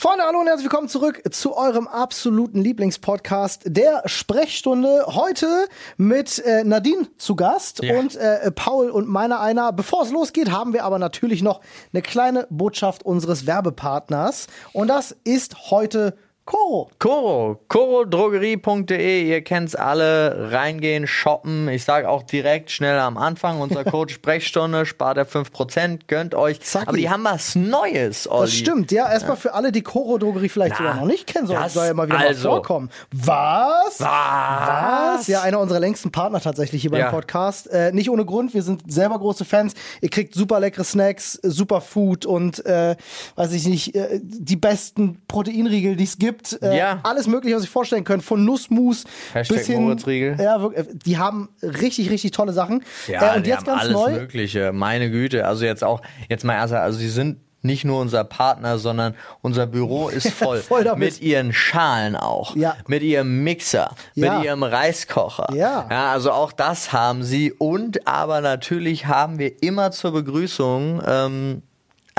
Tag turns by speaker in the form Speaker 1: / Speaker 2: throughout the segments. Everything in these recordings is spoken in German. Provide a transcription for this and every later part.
Speaker 1: Freunde, hallo und herzlich willkommen zurück zu eurem absoluten Lieblingspodcast der Sprechstunde. Heute mit äh, Nadine zu Gast
Speaker 2: Ja.
Speaker 1: und äh, Paul und meiner einer. Bevor es losgeht, haben wir aber natürlich noch eine kleine Botschaft unseres Werbepartners. Und das ist heute Koro.
Speaker 2: Koro, korodrogerie.de, ihr kennt's alle, reingehen, shoppen. Ich sage auch direkt schnell am Anfang, unser Code Sprechstunde, spart ihr 5%, gönnt euch.
Speaker 1: Zacki.
Speaker 2: Aber die haben was Neues, Olli.
Speaker 1: Das stimmt, ja. Erstmal für alle, die Koro-Drogerie vielleicht sogar noch nicht kennen, soll, soll ja mal wieder
Speaker 2: also.
Speaker 1: mal vorkommen. Was?
Speaker 2: Was?
Speaker 1: Was? Ja, einer unserer längsten Partner tatsächlich hier beim
Speaker 2: Ja.
Speaker 1: Podcast. Äh, nicht ohne Grund, wir sind selber große Fans. Ihr kriegt super leckere Snacks, super Food und, äh, weiß ich nicht, äh, die besten Proteinriegel, die es gibt. Äh,
Speaker 2: Ja.
Speaker 1: Alles mögliche, was ihr vorstellen könnt. Von Nussmus
Speaker 2: Hashtag
Speaker 1: bis hin. Ja, wirklich, äh, die haben richtig, richtig tolle Sachen.
Speaker 2: Ja,
Speaker 1: äh, und
Speaker 2: die
Speaker 1: jetzt
Speaker 2: haben
Speaker 1: ganz
Speaker 2: alles
Speaker 1: neu.
Speaker 2: Mögliche. Meine Güte. Also jetzt auch, jetzt mal erst, also sie sind nicht nur unser Partner, sondern unser Büro ist voll.
Speaker 1: Voll damit.
Speaker 2: Mit ihren Schalen auch.
Speaker 1: Ja.
Speaker 2: Mit ihrem Mixer.
Speaker 1: Ja.
Speaker 2: Mit ihrem Reiskocher.
Speaker 1: Ja.
Speaker 2: ja. Also auch das haben sie. Und aber natürlich haben wir immer zur Begrüßung ähm,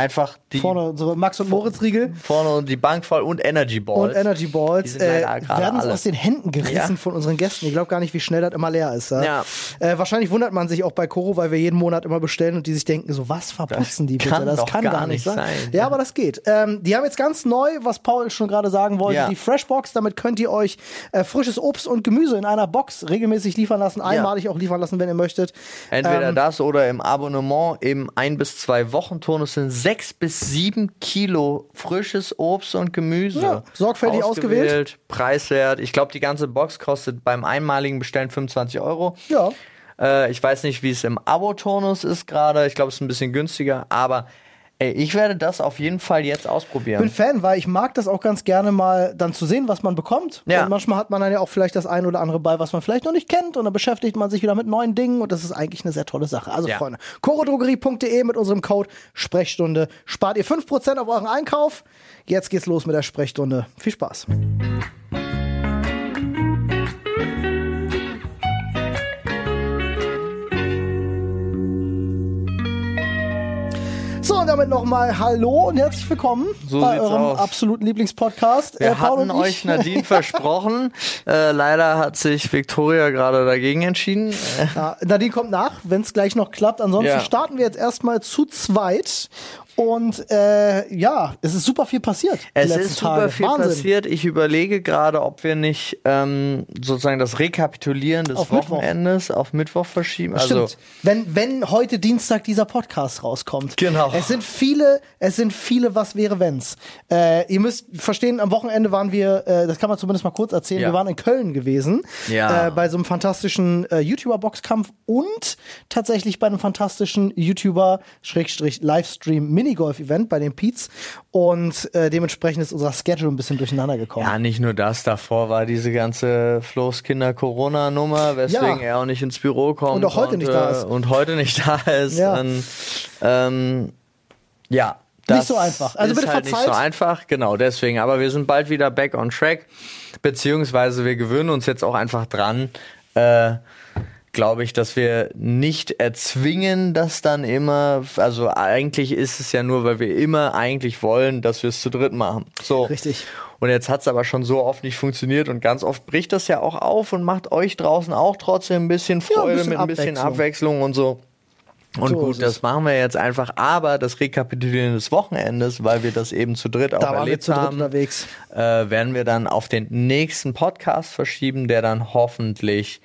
Speaker 2: einfach die
Speaker 1: Vorne unsere Max und Moritz Riegel.
Speaker 2: vorne und die Bank voll und Energy Balls.
Speaker 1: Und Energy Balls äh, werden uns aus den Händen gerissen
Speaker 2: Ja.
Speaker 1: von unseren Gästen. Ich glaube gar nicht, wie schnell das immer leer ist. Ja?
Speaker 2: Ja.
Speaker 1: Äh, wahrscheinlich wundert man sich auch bei Koro, weil wir jeden Monat immer bestellen und die sich denken, so was verputzen die bitte?
Speaker 2: kann
Speaker 1: das kann
Speaker 2: gar
Speaker 1: gar nicht
Speaker 2: nicht
Speaker 1: sein.
Speaker 2: sein.
Speaker 1: Ja, aber das geht. Ähm, die haben jetzt ganz neu, was Paul schon gerade sagen wollte,
Speaker 2: Ja.
Speaker 1: die Freshbox. Damit könnt ihr euch äh, frisches Obst und Gemüse in einer Box regelmäßig liefern lassen, einmalig auch liefern lassen, wenn ihr möchtet.
Speaker 2: Entweder
Speaker 1: Ähm,
Speaker 2: das oder im Abonnement im ein bis zwei Wochen Turnus sind sechs bis sieben Kilo frisches Obst und Gemüse.
Speaker 1: Ja, sorgfältig ausgewählt.
Speaker 2: Preiswert. Ich glaube, die ganze Box kostet beim einmaligen Bestellen 25 Euro.
Speaker 1: Ja.
Speaker 2: Äh, ich weiß nicht, wie es im Abo-Turnus ist gerade. Ich glaube, es ist ein bisschen günstiger. Aber ey, ich werde das auf jeden Fall jetzt ausprobieren.
Speaker 1: bin Fan, weil ich mag das auch ganz gerne mal dann zu sehen, was man bekommt.
Speaker 2: Ja.
Speaker 1: Und manchmal hat man dann ja auch vielleicht das ein oder andere bei, was man vielleicht noch nicht kennt und dann beschäftigt man sich wieder mit neuen Dingen und das ist eigentlich eine sehr tolle Sache. Also
Speaker 2: Ja.
Speaker 1: Freunde, chorodrogerie.de mit unserem Code Sprechstunde spart ihr 5% auf euren Einkauf. Jetzt geht's los mit der Sprechstunde. Viel Spaß. Damit nochmal Hallo und herzlich willkommen
Speaker 2: So
Speaker 1: bei eurem
Speaker 2: aus.
Speaker 1: absoluten Lieblingspodcast.
Speaker 2: Wir
Speaker 1: Äh,
Speaker 2: hatten euch Nadine versprochen. Äh, leider hat sich Victoria gerade dagegen entschieden.
Speaker 1: Ja, Nadine kommt nach, wenn es gleich noch klappt. Ansonsten
Speaker 2: Ja.
Speaker 1: starten wir jetzt erstmal zu zweit. Und äh, ja, es ist super viel passiert.
Speaker 2: Es ist super
Speaker 1: Tage.
Speaker 2: viel
Speaker 1: Wahnsinn.
Speaker 2: passiert. Ich überlege gerade, ob wir nicht ähm, sozusagen das Rekapitulieren des
Speaker 1: Auf Mittwoch.
Speaker 2: Wochenendes auf Mittwoch verschieben. Also
Speaker 1: Stimmt. Wenn, wenn heute Dienstag dieser Podcast rauskommt.
Speaker 2: Genau.
Speaker 1: Es sind viele, es sind viele Was wäre wenns. Äh, ihr müsst verstehen, am Wochenende waren wir, äh, das kann man zumindest mal kurz erzählen,
Speaker 2: Ja.
Speaker 1: wir waren in Köln gewesen.
Speaker 2: Ja.
Speaker 1: Äh, bei so einem fantastischen äh, YouTuber-Boxkampf und tatsächlich bei einem fantastischen YouTuber-Livestream-Minigolf-Event bei den Peets. Und äh, dementsprechend ist unser Schedule ein bisschen durcheinander gekommen.
Speaker 2: ja, nicht nur das. Davor war diese ganze Flo's Kinder Corona-Nummer, weswegen
Speaker 1: Ja.
Speaker 2: er auch nicht ins Büro kommt
Speaker 1: Und auch heute nicht da ist.
Speaker 2: und heute nicht da ist.
Speaker 1: Ja.
Speaker 2: Und, ähm, ja. Das
Speaker 1: Nicht so einfach. Also
Speaker 2: ist
Speaker 1: bitte
Speaker 2: halt nicht so einfach, genau deswegen. Aber wir sind bald wieder back on track, beziehungsweise wir gewöhnen uns jetzt auch einfach dran. Äh, glaube ich, dass wir nicht erzwingen, das dann immer, also eigentlich ist es ja nur, weil wir immer eigentlich wollen, dass wir es zu dritt machen. So.
Speaker 1: Richtig.
Speaker 2: Und jetzt hat es aber schon so oft nicht funktioniert und ganz oft bricht das ja auch auf und macht euch draußen auch trotzdem ein bisschen
Speaker 1: Ja, ein
Speaker 2: Freude
Speaker 1: bisschen
Speaker 2: mit ein bisschen
Speaker 1: Abwechslung.
Speaker 2: Und so. Und
Speaker 1: So
Speaker 2: gut, das machen wir jetzt einfach. Aber das Rekapitulieren des Wochenendes, weil wir das eben zu dritt auch
Speaker 1: Da
Speaker 2: erlebt haben, äh, werden wir dann auf den nächsten Podcast verschieben, der dann hoffentlich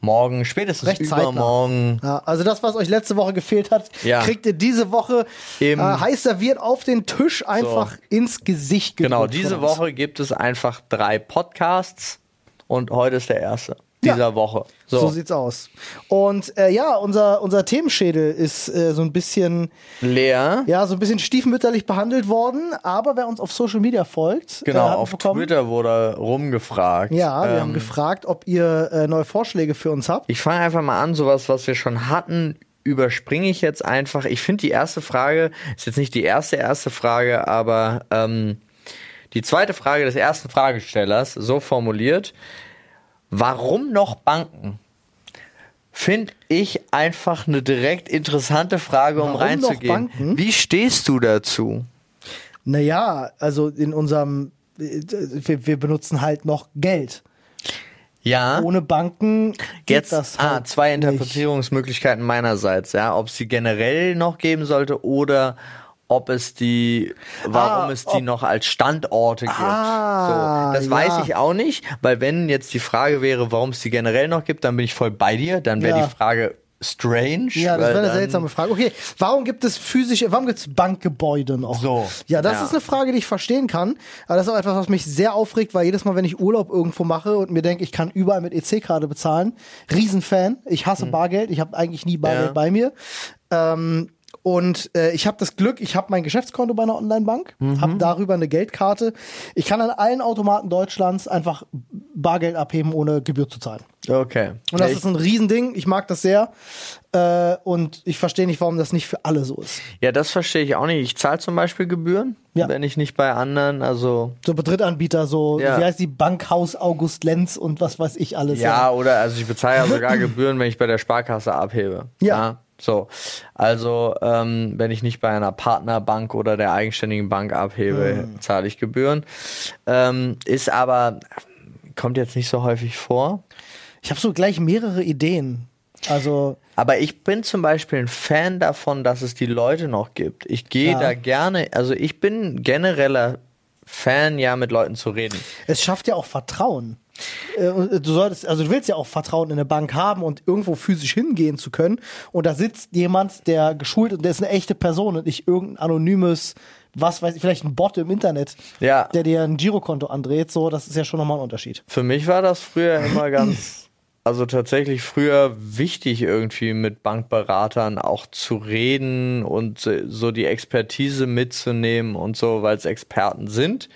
Speaker 2: morgen, spätestens
Speaker 1: Recht
Speaker 2: übermorgen.
Speaker 1: Ja, also das, was euch letzte Woche gefehlt hat,
Speaker 2: Ja.
Speaker 1: kriegt ihr diese Woche äh,
Speaker 2: Im-
Speaker 1: heiß serviert auf den Tisch einfach ins Gesicht.
Speaker 2: Genau, diese. Woche gibt es einfach drei Podcasts und heute ist der erste
Speaker 1: Ja.
Speaker 2: dieser Woche.
Speaker 1: So.
Speaker 2: So,
Speaker 1: sieht's aus. Und äh, ja, unser, unser Themenschädel ist äh, so ein bisschen,
Speaker 2: leer.
Speaker 1: ja, so ein bisschen stiefmütterlich behandelt worden, aber wer uns auf Social Media folgt,
Speaker 2: Genau,
Speaker 1: äh,
Speaker 2: auf
Speaker 1: bekommen,
Speaker 2: Twitter wurde rumgefragt.
Speaker 1: Ja, wir
Speaker 2: Ähm,
Speaker 1: haben gefragt, ob ihr äh, neue Vorschläge für uns habt.
Speaker 2: Ich fange einfach mal an, sowas, was wir schon hatten, überspringe ich jetzt einfach. Ich finde die erste Frage, ist jetzt nicht die erste erste Frage, aber ähm, die zweite Frage des ersten Fragestellers, so formuliert, warum noch Banken? Finde ich einfach eine direkt interessante Frage, um
Speaker 1: Warum noch
Speaker 2: reinzugehen.
Speaker 1: Banken?
Speaker 2: Wie stehst du dazu?
Speaker 1: Naja, also in unserem, wir, wir benutzen halt noch Geld.
Speaker 2: Ja.
Speaker 1: Ohne Banken geht
Speaker 2: Jetzt
Speaker 1: das
Speaker 2: ah,
Speaker 1: halt
Speaker 2: zwei
Speaker 1: nicht.
Speaker 2: Interpretierungsmöglichkeiten meinerseits, ja, ob es sie generell noch geben sollte oder ob es die, warum
Speaker 1: Ah,
Speaker 2: es die
Speaker 1: ob-
Speaker 2: noch als Standorte gibt.
Speaker 1: Ah,
Speaker 2: so, das
Speaker 1: ja.
Speaker 2: weiß ich auch nicht, weil wenn jetzt die Frage wäre, warum es die generell noch gibt, dann bin ich voll bei dir. Dann wäre
Speaker 1: Ja.
Speaker 2: die Frage strange.
Speaker 1: Ja, das wäre eine seltsame Frage. Okay, warum gibt es physische, warum gibt es Bankgebäude noch?
Speaker 2: So,
Speaker 1: Ja, das
Speaker 2: ja.
Speaker 1: ist eine Frage, die ich verstehen kann. Aber das ist auch etwas, was mich sehr aufregt, weil jedes Mal, wenn ich Urlaub irgendwo mache und mir denke, ich kann überall mit EC-Karte bezahlen, Riesenfan. Ich hasse Bargeld. Ich habe eigentlich nie Bargeld
Speaker 2: Mhm.
Speaker 1: Bei mir. Ähm, und äh, ich habe das Glück, ich habe mein Geschäftskonto bei einer Online-Bank,
Speaker 2: Mhm.
Speaker 1: habe darüber eine Geldkarte. Ich kann an allen Automaten Deutschlands einfach Bargeld abheben, ohne Gebühr zu zahlen.
Speaker 2: Okay.
Speaker 1: Und das
Speaker 2: ich,
Speaker 1: ist ein Riesending. Ich mag das sehr. Äh, und ich verstehe nicht, warum das nicht für alle so ist.
Speaker 2: ja, das verstehe ich auch nicht. Ich zahle zum Beispiel Gebühren,
Speaker 1: Ja.
Speaker 2: wenn ich nicht bei anderen, also
Speaker 1: So Drittanbieter, so,
Speaker 2: Ja.
Speaker 1: wie heißt die Bankhaus August Lenz und was weiß ich alles.
Speaker 2: Ja, oder also ich bezahle ja sogar Gebühren, wenn ich bei der Sparkasse abhebe.
Speaker 1: Ja.
Speaker 2: So. Also, ähm, wenn ich nicht bei einer Partnerbank oder der eigenständigen Bank abhebe,
Speaker 1: Hm.
Speaker 2: zahle ich Gebühren. Ähm, ist aber, kommt jetzt nicht so häufig vor.
Speaker 1: Ich habe so gleich mehrere Ideen. Also,
Speaker 2: Aber ich bin zum Beispiel ein Fan davon, dass es die Leute noch gibt. Ich gehe
Speaker 1: Ja.
Speaker 2: da gerne, also ich bin genereller Fan, ja, mit Leuten zu reden.
Speaker 1: es schafft ja auch Vertrauen. Äh, und Du solltest, also du willst ja auch Vertrauen in eine Bank haben und irgendwo physisch hingehen zu können. Und da sitzt jemand, der geschult und der ist eine echte Person und nicht irgendein anonymes, was weiß ich, vielleicht ein Bot im Internet,
Speaker 2: Ja.
Speaker 1: der dir ein Girokonto andreht. So, das ist ja schon nochmal ein Unterschied.
Speaker 2: Für mich war das früher immer ganz, also tatsächlich früher wichtig, irgendwie mit Bankberatern auch zu reden und äh, so die Expertise mitzunehmen und so, weil es Experten sind.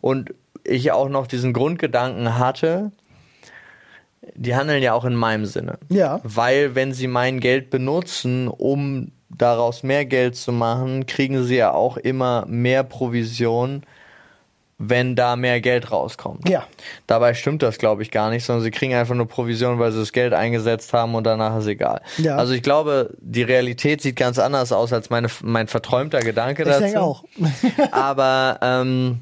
Speaker 2: Und ich auch noch diesen Grundgedanken hatte, die handeln ja auch in meinem Sinne.
Speaker 1: Ja.
Speaker 2: Weil wenn sie mein Geld benutzen, um daraus mehr Geld zu machen, kriegen sie ja auch immer mehr Provision, wenn da mehr Geld rauskommt.
Speaker 1: Ja.
Speaker 2: Dabei stimmt das, glaube ich, gar nicht, sondern sie kriegen einfach nur Provision, weil sie das Geld eingesetzt haben und danach ist egal.
Speaker 1: Ja.
Speaker 2: Also ich glaube, die Realität sieht ganz anders aus als meine, mein verträumter Gedanke
Speaker 1: Ich
Speaker 2: dazu.
Speaker 1: denke auch.
Speaker 2: Aber ähm,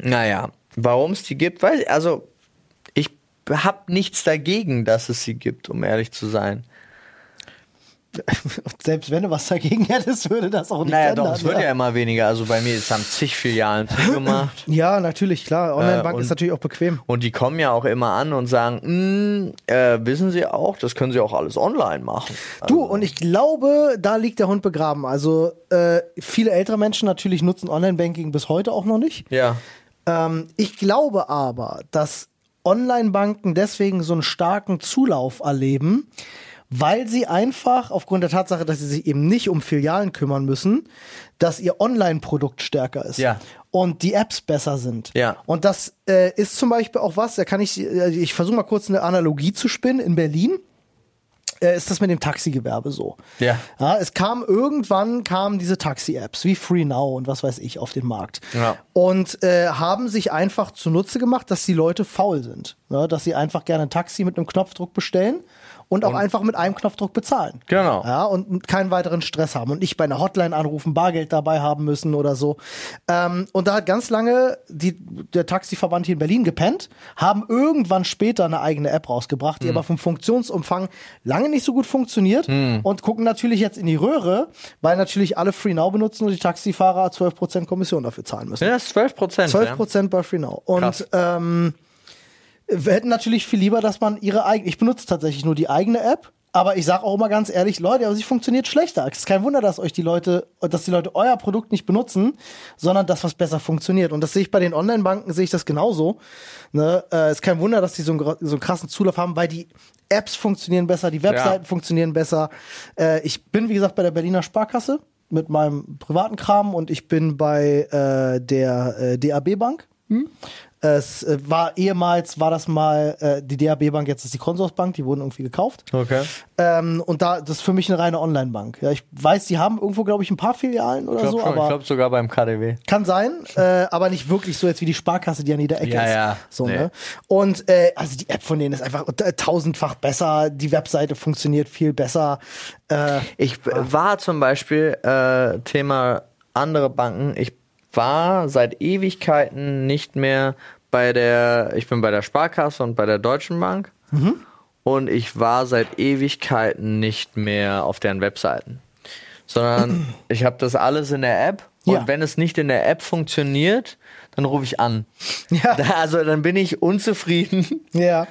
Speaker 2: naja, warum es die gibt, weiß ich, also ich habe nichts dagegen, dass es sie gibt, um ehrlich zu sein.
Speaker 1: Selbst wenn du was dagegen hättest, würde das auch nicht
Speaker 2: Naja,
Speaker 1: ändern.
Speaker 2: doch, es wird ja immer weniger. Also bei mir ist haben zig Filialen zugemacht.
Speaker 1: Ja, natürlich, klar. Online-Bank
Speaker 2: Äh,
Speaker 1: ist natürlich auch bequem.
Speaker 2: Und die kommen ja auch immer an und sagen, "Mm, äh, wissen Sie auch, das können Sie auch alles online machen.
Speaker 1: Du, und ich glaube, da liegt der Hund begraben. Also äh, viele ältere Menschen natürlich nutzen Online-Banking bis heute auch noch nicht.
Speaker 2: Ja.
Speaker 1: Ähm, ich glaube aber, dass Online-Banken deswegen so einen starken Zulauf erleben, weil sie einfach aufgrund der Tatsache, dass sie sich eben nicht um Filialen kümmern müssen, dass ihr Online-Produkt stärker ist.
Speaker 2: Ja.
Speaker 1: Und die Apps besser sind.
Speaker 2: Ja.
Speaker 1: Und das äh, ist zum Beispiel auch was, da kann ich, äh, ich versuche mal kurz eine Analogie zu spinnen. In Berlin ist das mit dem Taxigewerbe so.
Speaker 2: Ja.
Speaker 1: Ja, es kam irgendwann kamen diese Taxi-Apps wie Free Now und was weiß ich auf den Markt.
Speaker 2: Ja.
Speaker 1: Und äh, haben sich einfach zunutze gemacht, dass die Leute faul sind. Ja, dass sie einfach gerne ein Taxi mit einem Knopfdruck bestellen und auch einfach mit einem Knopfdruck bezahlen.
Speaker 2: Genau.
Speaker 1: Ja, und keinen weiteren Stress haben und nicht bei einer Hotline anrufen, Bargeld dabei haben müssen oder so. Ähm, und da hat ganz lange die, der Taxiverband hier in Berlin gepennt, haben irgendwann später eine eigene App rausgebracht, die aber vom Funktionsumfang lange nicht so gut funktioniert und gucken natürlich jetzt in die Röhre, weil natürlich alle Free Now benutzen und die Taxifahrer 12% Kommission dafür zahlen müssen.
Speaker 2: Ja, das ist 12 Prozent.
Speaker 1: 12
Speaker 2: Ja.
Speaker 1: Prozent bei Free Now. Und
Speaker 2: Krass.
Speaker 1: ähm, wir hätten natürlich viel lieber, dass man ihre eigene, ich benutze tatsächlich nur die eigene App, aber ich sage auch immer ganz ehrlich, Leute, aber sie funktioniert schlechter. Es ist kein Wunder, dass euch die Leute, dass die Leute euer Produkt nicht benutzen, sondern das, was besser funktioniert. Und das sehe ich bei den Online-Banken, sehe ich das genauso. Ne? Äh, ist kein Wunder, dass die so einen, so einen krassen Zulauf haben, weil die Apps funktionieren besser, die Webseiten
Speaker 2: Ja.
Speaker 1: funktionieren besser. Äh, ich bin, wie gesagt, bei der Berliner Sparkasse mit meinem privaten Kram und ich bin bei äh, der äh, DAB Bank. Es äh, war ehemals, war das mal äh, die DAB Bank, jetzt ist die Consorsbank, die wurden irgendwie gekauft.
Speaker 2: Okay.
Speaker 1: Ähm, und da, das ist für mich eine reine Online-Bank. Ja, ich weiß, die haben irgendwo, glaube ich, ein paar Filialen oder
Speaker 2: Ich
Speaker 1: so,
Speaker 2: glaube
Speaker 1: aber
Speaker 2: glaub sogar beim KDW.
Speaker 1: kann sein, äh, aber nicht wirklich so jetzt wie die Sparkasse, die an jeder Ecke
Speaker 2: Ja,
Speaker 1: ist.
Speaker 2: ja,
Speaker 1: So,
Speaker 2: nee.
Speaker 1: ne? Und äh, also die App von denen ist einfach tausendfach besser, die Webseite funktioniert viel besser. Äh,
Speaker 2: Ich war zum Beispiel, äh, Thema andere Banken, ich war seit Ewigkeiten nicht mehr bei der, ich bin bei der Sparkasse und bei der Deutschen Bank. Und ich war seit Ewigkeiten nicht mehr auf deren Webseiten. Sondern ich habe das alles in der App. Und
Speaker 1: Ja.
Speaker 2: wenn es nicht in der App funktioniert, dann rufe ich an.
Speaker 1: Ja.
Speaker 2: Da, also dann bin ich unzufrieden.
Speaker 1: Ja.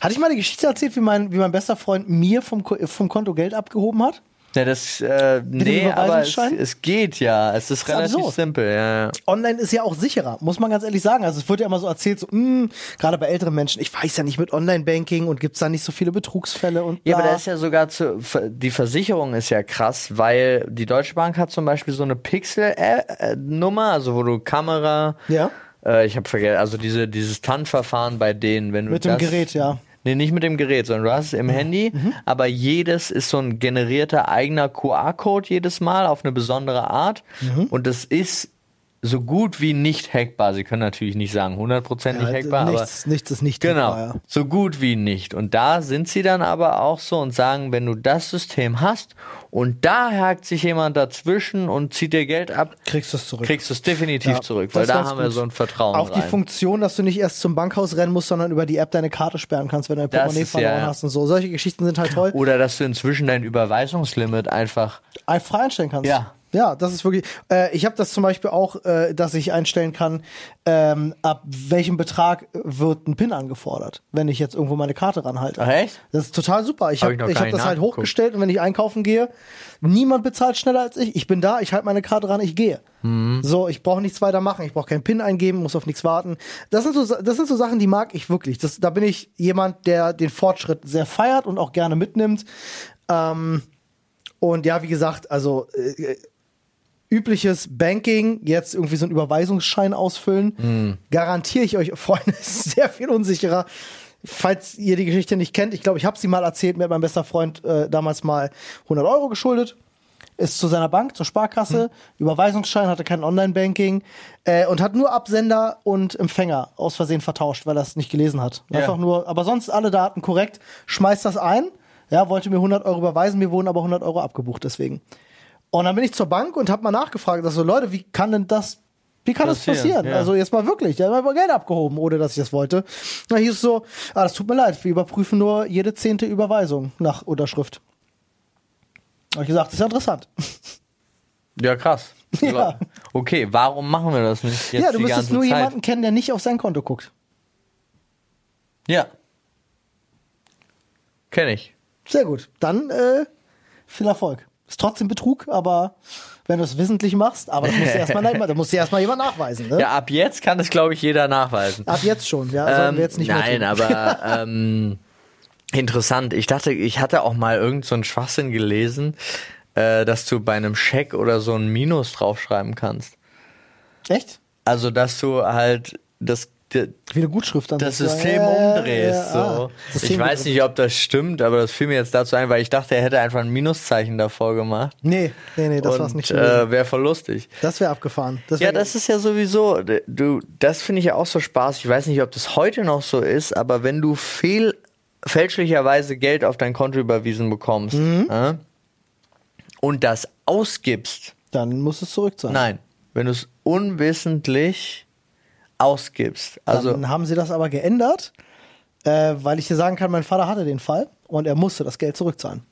Speaker 1: Hatte ich mal eine Geschichte erzählt, wie mein, wie mein bester Freund mir vom, vom Konto Geld abgehoben hat?
Speaker 2: Ja, das, äh,
Speaker 1: dem
Speaker 2: nee, aber es, es geht ja. Es ist,
Speaker 1: ist
Speaker 2: relativ
Speaker 1: absurd.
Speaker 2: simpel, ja. ja.
Speaker 1: Online ist ja auch sicherer, muss man ganz ehrlich sagen. Also es wird ja immer so erzählt, so, mh, gerade bei älteren Menschen, ich weiß ja nicht mit Online-Banking und gibt's da nicht so viele Betrugsfälle und
Speaker 2: Ja,
Speaker 1: bla.
Speaker 2: aber da ist ja sogar zu, die Versicherung ist ja krass, weil die Deutsche Bank hat zum Beispiel so eine Pixel-Nummer, also wo du Kamera,
Speaker 1: Ja.
Speaker 2: äh, ich habe vergessen, also diese, dieses TAN-Verfahren bei denen, wenn du
Speaker 1: Mit dem
Speaker 2: das,
Speaker 1: Gerät, ja.
Speaker 2: Nee, nicht mit dem Gerät, sondern du hast es im Handy, aber jedes ist so ein generierter eigener QR-Code jedes Mal auf eine besondere Art. Und das ist so gut wie nicht hackbar. Sie können natürlich nicht sagen hundertprozentig
Speaker 1: Ja,
Speaker 2: hackbar, aber
Speaker 1: nichts, nichts ist nicht
Speaker 2: Genau,
Speaker 1: hackbar, ja.
Speaker 2: so gut wie nicht. Und da sind sie dann aber auch so und sagen, wenn du das System hast und da hakt sich jemand dazwischen und zieht dir Geld ab,
Speaker 1: Kriegst du es zurück.
Speaker 2: kriegst du es definitiv
Speaker 1: Ja,
Speaker 2: zurück, weil da haben wir
Speaker 1: gut.
Speaker 2: so ein Vertrauen
Speaker 1: Auch die
Speaker 2: rein.
Speaker 1: Funktion, dass du nicht erst zum Bankhaus rennen musst, sondern über die App deine Karte sperren kannst, wenn du dein Portemonnaie verloren hast und so. Solche Geschichten sind halt toll.
Speaker 2: Oder dass du inzwischen dein Überweisungslimit einfach
Speaker 1: Einfach frei einstellen kannst.
Speaker 2: Ja.
Speaker 1: Ja, das ist wirklich. Äh, ich habe das zum Beispiel auch, äh, dass ich einstellen kann, ähm, ab welchem Betrag wird ein PIN angefordert, wenn ich jetzt irgendwo meine Karte ranhalte.
Speaker 2: Ach, echt?
Speaker 1: Das ist total super. Ich
Speaker 2: Hab
Speaker 1: habe
Speaker 2: ich
Speaker 1: hab
Speaker 2: nicht
Speaker 1: das halt hochgestellt und wenn ich einkaufen gehe, niemand bezahlt schneller als ich. Ich bin da, ich halte meine Karte ran, ich gehe.
Speaker 2: Mhm.
Speaker 1: So, ich brauche nichts weiter machen, ich brauche keinen PIN eingeben, muss auf nichts warten. Das sind so, das sind so Sachen, die mag ich wirklich. Das, da bin ich jemand, der den Fortschritt sehr feiert und auch gerne mitnimmt. Ähm, und ja, wie gesagt, also äh, übliches Banking, jetzt irgendwie so einen Überweisungsschein ausfüllen,
Speaker 2: Mhm.
Speaker 1: garantiere ich euch, Freunde, ist sehr viel unsicherer. Falls ihr die Geschichte nicht kennt, ich glaube, ich habe sie mal erzählt, mir hat mein bester Freund äh, damals mal 100 Euro geschuldet, ist zu seiner Bank, zur Sparkasse, Überweisungsschein, hatte kein Online-Banking äh, und hat nur Absender und Empfänger aus Versehen vertauscht, weil er es nicht gelesen hat.
Speaker 2: Ja.
Speaker 1: Einfach nur, aber sonst alle Daten korrekt, schmeißt das ein, ja, wollte mir 100 Euro überweisen, mir wurden aber 100 Euro abgebucht deswegen. Und dann bin ich zur Bank und habe mal nachgefragt, dass so Leute, wie kann denn das, wie kann das
Speaker 2: Passieren,
Speaker 1: passieren?
Speaker 2: ja.
Speaker 1: Also jetzt mal wirklich, der hat mal Geld abgehoben, ohne dass ich das wollte. Na, hieß es so, ah, das tut mir leid, wir überprüfen nur jede zehnte Überweisung nach Unterschrift. Habe ich gesagt, das ist ja interessant.
Speaker 2: Ja, krass.
Speaker 1: Ja.
Speaker 2: Okay, warum machen wir das nicht jetzt
Speaker 1: ja, du müsstest nur
Speaker 2: Zeit?
Speaker 1: jemanden kennen, der nicht auf sein Konto guckt.
Speaker 2: Ja. Kenne ich.
Speaker 1: Sehr gut. Dann äh, viel Erfolg. Ist trotzdem Betrug, aber wenn du es wissentlich machst, aber das musst du erstmal da musst du erstmal jemand nachweisen. Ne?
Speaker 2: Ja, ab jetzt kann das, glaube ich, jeder nachweisen.
Speaker 1: Ab jetzt schon, ja. Sollten
Speaker 2: Ähm,
Speaker 1: wir jetzt nicht
Speaker 2: nein,
Speaker 1: mehr tun.
Speaker 2: aber ähm, interessant. Ich dachte, ich hatte auch mal irgend so einen Schwachsinn gelesen, äh, dass du bei einem Scheck oder so ein Minus draufschreiben kannst.
Speaker 1: Echt?
Speaker 2: Also, dass du halt das,
Speaker 1: Wie eine Gutschrift dann.
Speaker 2: das. System
Speaker 1: Ja, ja,
Speaker 2: umdrehst.
Speaker 1: ja,
Speaker 2: so.
Speaker 1: ah,
Speaker 2: ich
Speaker 1: System
Speaker 2: weiß
Speaker 1: gedrückt.
Speaker 2: nicht, ob das stimmt, aber das fiel mir jetzt dazu ein, weil ich dachte, er hätte einfach ein Minuszeichen davor gemacht.
Speaker 1: Nee, nee, nee, das war's
Speaker 2: Und
Speaker 1: nicht
Speaker 2: äh, wäre voll lustig.
Speaker 1: Das wäre abgefahren. Das
Speaker 2: Ja,
Speaker 1: wär,
Speaker 2: das ist ja sowieso, du, das finde ich ja auch so Spaß. Ich weiß nicht, ob das heute noch so ist, aber wenn du fehl, fälschlicherweise Geld auf dein Konto überwiesen bekommst
Speaker 1: Mhm.
Speaker 2: äh, und das ausgibst,
Speaker 1: Dann muss es zurück sein.
Speaker 2: nein, wenn du es unwissentlich ausgibst, also
Speaker 1: Dann haben sie das aber geändert, äh, weil ich dir sagen kann, mein Vater hatte den Fall und er musste das Geld zurückzahlen.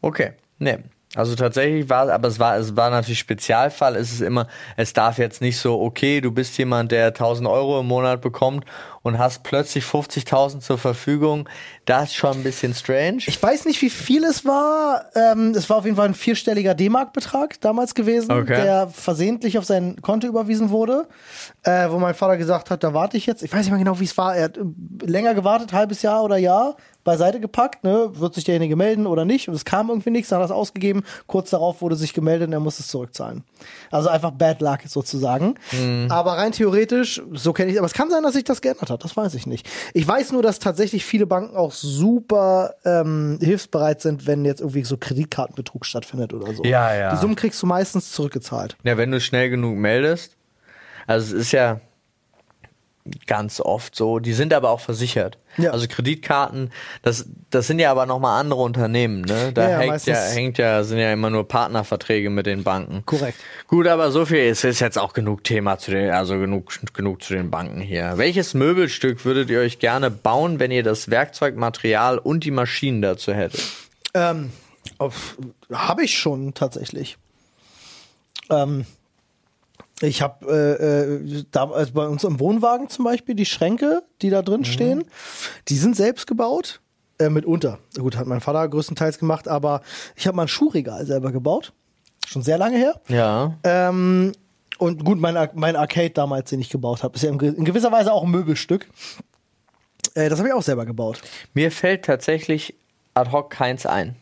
Speaker 2: Okay, nee. Also tatsächlich war, aber es war, es war natürlich Spezialfall. Es ist immer, es darf jetzt nicht so, okay, du bist jemand, der 1000 Euro im Monat bekommt und hast plötzlich 50.000 zur Verfügung. Das ist schon ein bisschen strange.
Speaker 1: Ich weiß nicht, wie viel es war. Ähm, es war auf jeden Fall ein vierstelliger D-Mark-Betrag damals gewesen,
Speaker 2: Okay.
Speaker 1: der versehentlich auf sein Konto überwiesen wurde, äh, wo mein Vater gesagt hat, da warte ich jetzt. Ich weiß nicht mehr genau, wie es war. Er hat äh, länger gewartet, halbes Jahr oder Jahr, beiseite gepackt, ne? Wird sich derjenige melden oder nicht? Und es kam irgendwie nichts, dann hat er es ausgegeben. Kurz darauf wurde sich gemeldet und er muss es zurückzahlen. Also einfach Bad Luck sozusagen. Aber rein theoretisch, so kenne ich, aber es kann sein, dass sich das geändert hat, das weiß ich nicht. Ich weiß nur, dass tatsächlich viele Banken auch super ähm, hilfsbereit sind, wenn jetzt irgendwie so Kreditkartenbetrug stattfindet oder so.
Speaker 2: Ja, ja.
Speaker 1: Die Summen kriegst du meistens zurückgezahlt.
Speaker 2: Ja, wenn du schnell genug meldest. Also es ist ja ganz oft so. Die sind aber auch versichert.
Speaker 1: Ja.
Speaker 2: Also Kreditkarten, das, das sind ja aber nochmal andere Unternehmen, ne? Da
Speaker 1: Ja, ja,
Speaker 2: hängt, ja, hängt ja, sind ja immer nur Partnerverträge mit den Banken.
Speaker 1: Korrekt.
Speaker 2: Gut, aber so viel ist, ist jetzt auch genug Thema zu den, also genug, genug zu den Banken hier. Welches Möbelstück würdet ihr euch gerne bauen, wenn ihr das Werkzeugmaterial und die Maschinen dazu hättet?
Speaker 1: Ähm, habe ich schon tatsächlich. Ähm, ich habe äh, äh, da, also bei uns im Wohnwagen zum Beispiel die Schränke, die da drin stehen, die sind selbst gebaut. Äh, mitunter. Gut, hat mein Vater größtenteils gemacht, aber ich habe mal ein Schuhregal selber gebaut. Schon sehr lange her.
Speaker 2: Ja.
Speaker 1: Ähm, und gut, mein, mein Arcade damals, den ich gebaut habe, ist ja in gewisser Weise auch ein Möbelstück. Äh, das habe ich auch selber gebaut.
Speaker 2: Mir fällt tatsächlich ad hoc keins ein.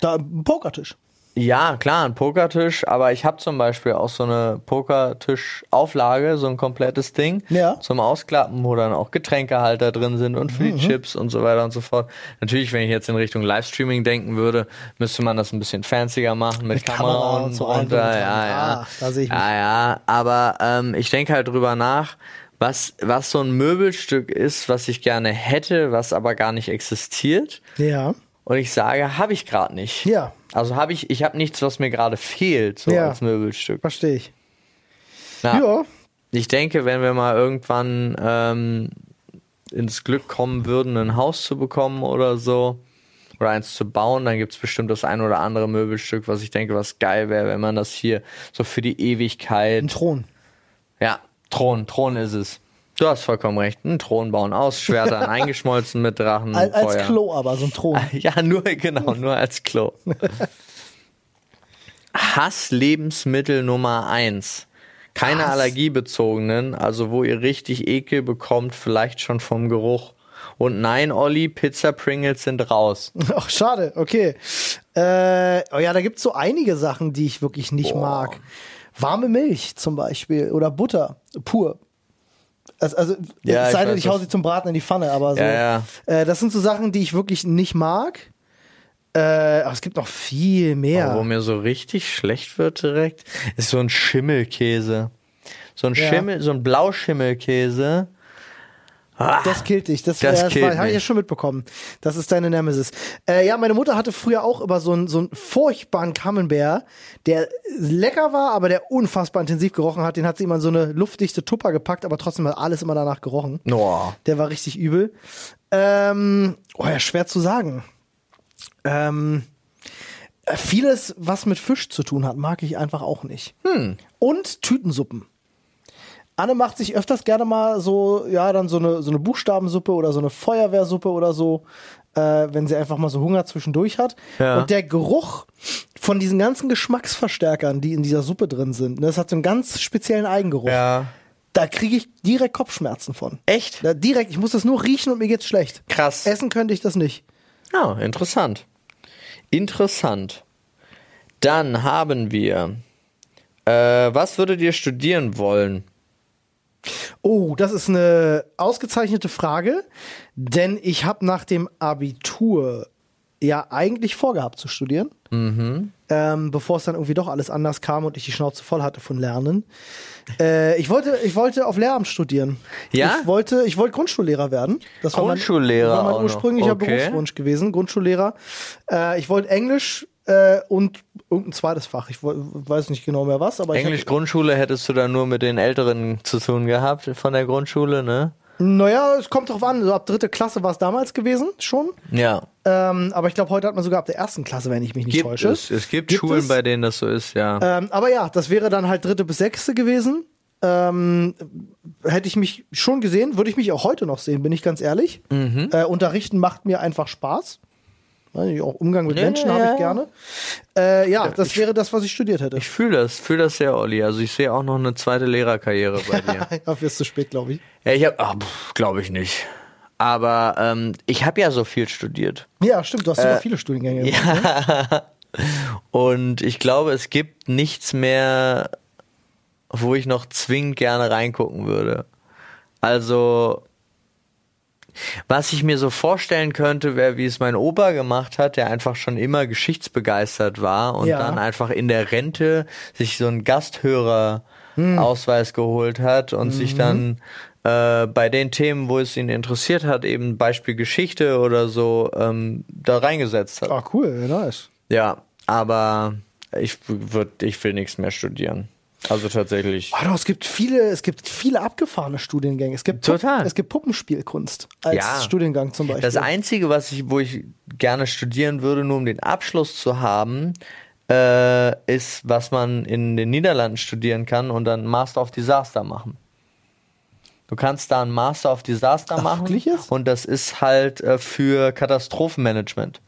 Speaker 1: Da ein Pokertisch.
Speaker 2: Ja, klar, ein Pokertisch, aber ich habe zum Beispiel auch so eine Pokertischauflage, so ein komplettes Ding
Speaker 1: Ja.
Speaker 2: zum Ausklappen, wo dann auch Getränkehalter drin sind und für die Chips und so weiter und so fort. Natürlich, wenn ich jetzt in Richtung Livestreaming denken würde, müsste man das ein bisschen fancier machen mit,
Speaker 1: Mit
Speaker 2: Kamera,
Speaker 1: Kamera
Speaker 2: und
Speaker 1: und so dran.
Speaker 2: Ja, ja.
Speaker 1: Ah,
Speaker 2: ja, ja, aber ähm, ich denke halt drüber nach, was, was so ein Möbelstück ist, was ich gerne hätte, was aber gar nicht existiert.
Speaker 1: Ja.
Speaker 2: Und ich sage, habe ich gerade nicht.
Speaker 1: Ja.
Speaker 2: Also habe ich, ich habe nichts, was mir gerade fehlt, so
Speaker 1: Ja.
Speaker 2: als Möbelstück.
Speaker 1: Verstehe ich.
Speaker 2: Ja.
Speaker 1: Ja.
Speaker 2: Ich denke, wenn wir mal irgendwann ähm, ins Glück kommen würden, ein Haus zu bekommen oder so, oder eins zu bauen, dann gibt es bestimmt das ein oder andere Möbelstück, was ich denke, was geil wäre, wenn man das hier so für die Ewigkeit.
Speaker 1: Ein Thron.
Speaker 2: Ja, Thron, Thron ist es. Du hast vollkommen recht. Ein Thron bauen aus, Schwertern eingeschmolzen mit Drachen.
Speaker 1: Als, als
Speaker 2: Feuer.
Speaker 1: Klo aber, so ein Thron.
Speaker 2: Ja, nur, genau, nur als Klo. Hasslebensmittel Nummer eins. Keine
Speaker 1: Hass.
Speaker 2: allergiebezogenen, also wo ihr richtig Ekel bekommt, vielleicht schon vom Geruch. Und nein, Olli, Pizza Pringles sind raus.
Speaker 1: Ach, schade, okay. Äh, oh ja, da gibt's so einige Sachen, die ich wirklich nicht
Speaker 2: Boah.
Speaker 1: mag. Warme Milch zum Beispiel oder Butter, pur. Also, also
Speaker 2: Ja,
Speaker 1: sei denn, ich hau sie zum Braten in die Pfanne, aber so.
Speaker 2: Ja, ja.
Speaker 1: Äh, das sind so Sachen, die ich wirklich nicht mag. Äh, aber es gibt noch viel mehr.
Speaker 2: Wo mir so richtig schlecht wird direkt, ist so ein Schimmelkäse. So ein. Schimmel, so ein Blauschimmelkäse. Ah,
Speaker 1: Das killt dich. Das,
Speaker 2: Das
Speaker 1: äh, das habe ich ja schon mitbekommen. Das ist deine Nemesis. Äh, ja, meine Mutter hatte früher auch immer so einen, so einen furchtbaren Camembert, der lecker war, aber der unfassbar intensiv gerochen hat. Den hat sie immer in so eine luftdichte Tupper gepackt, aber trotzdem hat alles immer danach gerochen.
Speaker 2: Boah.
Speaker 1: Der war richtig übel. Ähm, oh ja, schwer zu sagen. Ähm, äh, vieles, was mit Fisch zu tun hat, mag ich einfach auch nicht. Und Tütensuppen. Anne macht sich öfters gerne mal so, ja, dann so eine, so eine Buchstabensuppe oder so eine Feuerwehrsuppe oder so, äh, wenn sie einfach mal so Hunger zwischendurch hat.
Speaker 2: Ja.
Speaker 1: Und der Geruch von diesen ganzen Geschmacksverstärkern, die in dieser Suppe drin sind, ne, das hat so einen ganz speziellen Eigengeruch.
Speaker 2: Ja.
Speaker 1: Da kriege ich direkt Kopfschmerzen von.
Speaker 2: Echt?
Speaker 1: Ja, direkt, ich muss das nur riechen und mir geht's schlecht.
Speaker 2: Krass.
Speaker 1: Essen könnte ich das nicht.
Speaker 2: Ja, interessant. Interessant. Dann haben wir. Äh, was würdet ihr studieren wollen?
Speaker 1: Oh, das ist eine ausgezeichnete Frage, denn ich habe nach dem Abitur ja eigentlich vorgehabt zu studieren, ähm, bevor es dann irgendwie doch alles anders kam und ich die Schnauze voll hatte von Lernen. Äh, ich wollte, ich wollte auf Lehramt studieren.
Speaker 2: Ja?
Speaker 1: Ich wollte, ich wollte Grundschullehrer werden. Das war mein,
Speaker 2: Grundschullehrer
Speaker 1: war mein
Speaker 2: auch noch.
Speaker 1: ursprünglicher
Speaker 2: Okay.
Speaker 1: Berufswunsch gewesen, Grundschullehrer. Äh, ich wollte Englisch äh, und irgendein zweites Fach. Ich weiß nicht genau mehr was, aber
Speaker 2: Englisch Grundschule hättest du dann nur mit den Älteren zu tun gehabt von der Grundschule, ne?
Speaker 1: Naja, es kommt drauf an. So ab dritte Klasse war es damals gewesen, schon.
Speaker 2: Ja.
Speaker 1: Ähm, aber ich glaube, heute hat man sogar ab der ersten Klasse, wenn ich mich nicht
Speaker 2: Gibt
Speaker 1: täusche.
Speaker 2: es. Es gibt,
Speaker 1: Gibt
Speaker 2: Schulen,
Speaker 1: es?
Speaker 2: bei denen das so ist, ja.
Speaker 1: Ähm, aber ja, das wäre dann halt dritte bis sechste gewesen. Ähm, hätte ich mich schon gesehen, würde ich mich auch heute noch sehen, bin ich ganz ehrlich.
Speaker 2: Mhm.
Speaker 1: Äh, unterrichten macht mir einfach Spaß. Auch Umgang mit
Speaker 2: Ja,
Speaker 1: Menschen
Speaker 2: ja,
Speaker 1: habe
Speaker 2: ja.
Speaker 1: ich gerne. Äh, ja, das wäre das, was ich studiert hätte.
Speaker 2: Ich fühle das, fühle das sehr, Olli. Also ich sehe auch noch eine zweite Lehrerkarriere bei dir.
Speaker 1: Dafür ist zu spät, glaube ich.
Speaker 2: ja, ich habe, glaube ich nicht. Aber ähm, ich habe ja so viel studiert.
Speaker 1: Ja, stimmt, du hast sogar viele Studiengänge. gemacht, ne?
Speaker 2: Und ich glaube, es gibt nichts mehr, wo ich noch zwingend gerne reingucken würde. Also, was ich mir so vorstellen könnte, wäre, wie es mein Opa gemacht hat, der einfach schon immer geschichtsbegeistert war und
Speaker 1: Ja.
Speaker 2: dann einfach in der Rente sich so einen Gasthörer Ausweis geholt hat und sich dann äh, bei den Themen, wo es ihn interessiert hat, eben Beispiel Geschichte oder so, ähm, da reingesetzt hat.
Speaker 1: Ah, cool, nice.
Speaker 2: Ja, aber ich würd, ich will nichts mehr studieren. Also tatsächlich.
Speaker 1: Ah, doch, es gibt viele, es gibt viele abgefahrene Studiengänge. Es gibt
Speaker 2: Total.
Speaker 1: es gibt Puppenspielkunst als
Speaker 2: Ja.
Speaker 1: Studiengang zum Beispiel.
Speaker 2: Das Einzige, was ich, wo ich gerne studieren würde, nur um den Abschluss zu haben, äh, ist, was man in den Niederlanden studieren kann und dann Master of Disaster machen. Du kannst da einen Master of Disaster
Speaker 1: Ach,
Speaker 2: machen
Speaker 1: wirklich
Speaker 2: und das ist halt äh, für Katastrophenmanagement.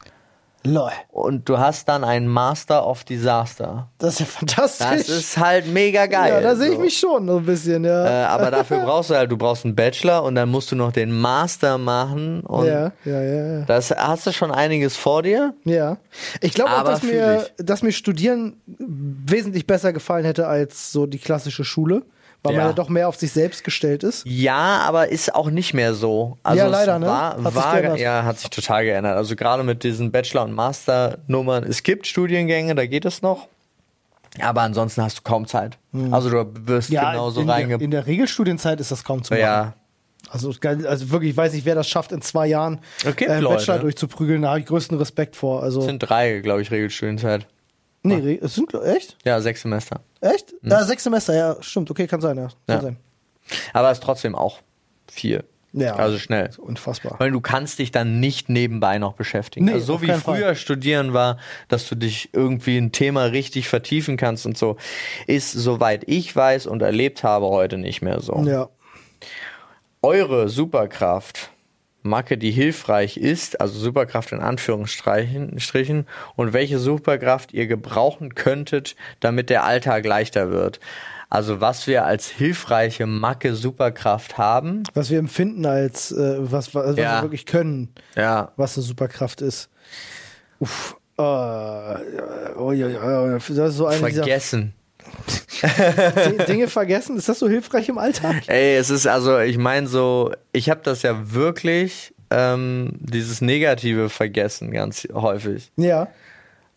Speaker 1: Lol,
Speaker 2: Und du hast dann einen Master of Disaster.
Speaker 1: das ist ja fantastisch.
Speaker 2: Das ist halt mega geil.
Speaker 1: ja, da sehe ich
Speaker 2: so.
Speaker 1: mich schon so ein bisschen, ja.
Speaker 2: Äh, aber dafür brauchst du halt, du brauchst einen Bachelor und dann musst du noch den Master machen und
Speaker 1: ja, ja, ja, ja.
Speaker 2: das hast du schon einiges vor dir.
Speaker 1: Ja. Ich glaube auch, dass mir, dass mir Studieren wesentlich besser gefallen hätte als so die klassische Schule, weil man
Speaker 2: Ja.
Speaker 1: ja doch mehr auf sich selbst gestellt ist.
Speaker 2: Ja, aber ist auch nicht mehr so. Also
Speaker 1: Ja, leider, ne?
Speaker 2: War,
Speaker 1: Hat sich
Speaker 2: war,
Speaker 1: geändert.
Speaker 2: ja, hat sich total geändert. Also gerade mit diesen Bachelor- und Master-Nummern. Es gibt Studiengänge, da geht es noch. Aber ansonsten hast du kaum Zeit. Also du wirst genauso
Speaker 1: in, der,
Speaker 2: reinge...
Speaker 1: in der Regelstudienzeit ist das kaum zu machen.
Speaker 2: Ja,
Speaker 1: Also, also wirklich, ich weiß nicht, wer das schafft, in zwei Jahren
Speaker 2: Okay,
Speaker 1: äh,
Speaker 2: Leute.
Speaker 1: Bachelor durchzuprügeln. Da habe ich größten Respekt vor. Also,
Speaker 2: es sind drei, glaube ich, Regelstudienzeit.
Speaker 1: Nee, es sind echt?
Speaker 2: Ja, sechs Semester.
Speaker 1: Echt? Ja, sechs Semester, ja, stimmt. Okay, kann sein, ja. Kann.
Speaker 2: Ja.
Speaker 1: sein.
Speaker 2: Aber es ist trotzdem auch viel.
Speaker 1: Ja.
Speaker 2: Also schnell.
Speaker 1: Unfassbar.
Speaker 2: Weil du kannst dich dann nicht nebenbei noch beschäftigen.
Speaker 1: Nee,
Speaker 2: also so wie früher
Speaker 1: Fall.
Speaker 2: studieren war, dass du dich irgendwie ein Thema richtig vertiefen kannst und so, ist soweit ich weiß und erlebt habe heute nicht mehr so.
Speaker 1: Ja.
Speaker 2: Eure Superkraft, Macke, die hilfreich ist, also Superkraft in Anführungsstrichen, Strichen, und welche Superkraft ihr gebrauchen könntet, damit der Alltag leichter wird. Also was wir als hilfreiche Macke Superkraft haben.
Speaker 1: Was wir empfinden als, äh, was, was
Speaker 2: Ja.
Speaker 1: wir wirklich können,
Speaker 2: Ja,
Speaker 1: was eine Superkraft ist. Uff. Äh, oh, ja, ja, das ist so eine dieser
Speaker 2: vergessen.
Speaker 1: Di- Dinge vergessen. Ist das so hilfreich im Alltag?
Speaker 2: Ey, es ist also, ich meine so, ich habe das ja wirklich, ähm, dieses Negative vergessen ganz häufig.
Speaker 1: Ja.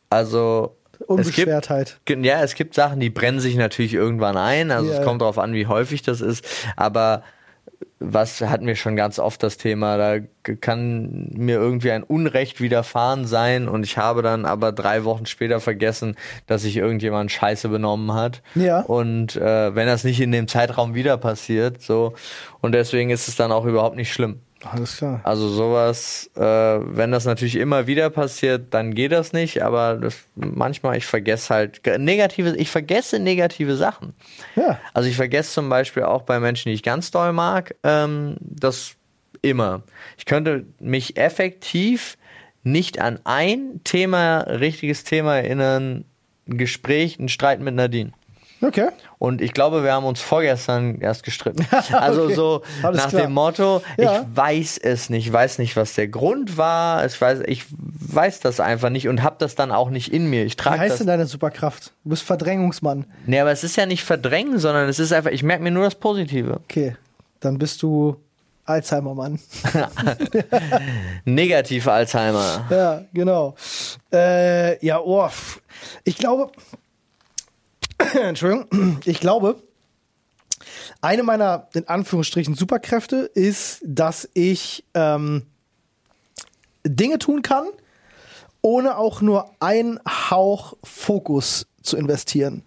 Speaker 2: Also es gibt,
Speaker 1: Unbeschwertheit.
Speaker 2: ja, es gibt Sachen, die brennen sich natürlich irgendwann ein. Also
Speaker 1: Ja.
Speaker 2: es kommt darauf an, wie häufig das ist. Aber was hatten wir schon ganz oft das Thema, da kann mir irgendwie ein Unrecht widerfahren sein und ich habe dann aber drei Wochen später vergessen, dass sich irgendjemand Scheiße benommen hat.
Speaker 1: Ja.
Speaker 2: Und äh, wenn das nicht in dem Zeitraum wieder passiert, so und deswegen ist es dann auch überhaupt nicht schlimm.
Speaker 1: Alles klar.
Speaker 2: Also sowas, äh, wenn das natürlich immer wieder passiert, dann geht das nicht, aber das, manchmal, ich vergesse halt negative, ich vergesse negative Sachen.
Speaker 1: Ja.
Speaker 2: Also ich vergesse zum Beispiel auch bei Menschen, die ich ganz doll mag, ähm, das immer. Ich könnte mich effektiv nicht an ein Thema, richtiges Thema erinnern, ein Gespräch, ein Streit mit Nadine.
Speaker 1: Okay.
Speaker 2: Und ich glaube, wir haben uns vorgestern erst gestritten. Also
Speaker 1: Okay.
Speaker 2: so
Speaker 1: Alles
Speaker 2: nach
Speaker 1: klar.
Speaker 2: dem Motto,
Speaker 1: Ja.
Speaker 2: ich weiß es nicht, ich weiß nicht, was der Grund war, ich weiß, ich weiß das einfach nicht und habe das dann auch nicht in mir. Ich
Speaker 1: Wie
Speaker 2: trage
Speaker 1: heißt
Speaker 2: das.
Speaker 1: denn deine Superkraft? Du bist Verdrängungsmann.
Speaker 2: Nee, aber es ist ja nicht verdrängen, sondern es ist einfach, ich merke mir nur das Positive.
Speaker 1: Okay. Dann bist du Alzheimer-Mann.
Speaker 2: Negative Alzheimer.
Speaker 1: Ja, genau. Äh, ja, oh. Ich glaube, Entschuldigung, ich glaube, eine meiner, in Anführungsstrichen, Superkräfte ist, dass ich ähm, Dinge tun kann, ohne auch nur einen Hauch Fokus zu investieren.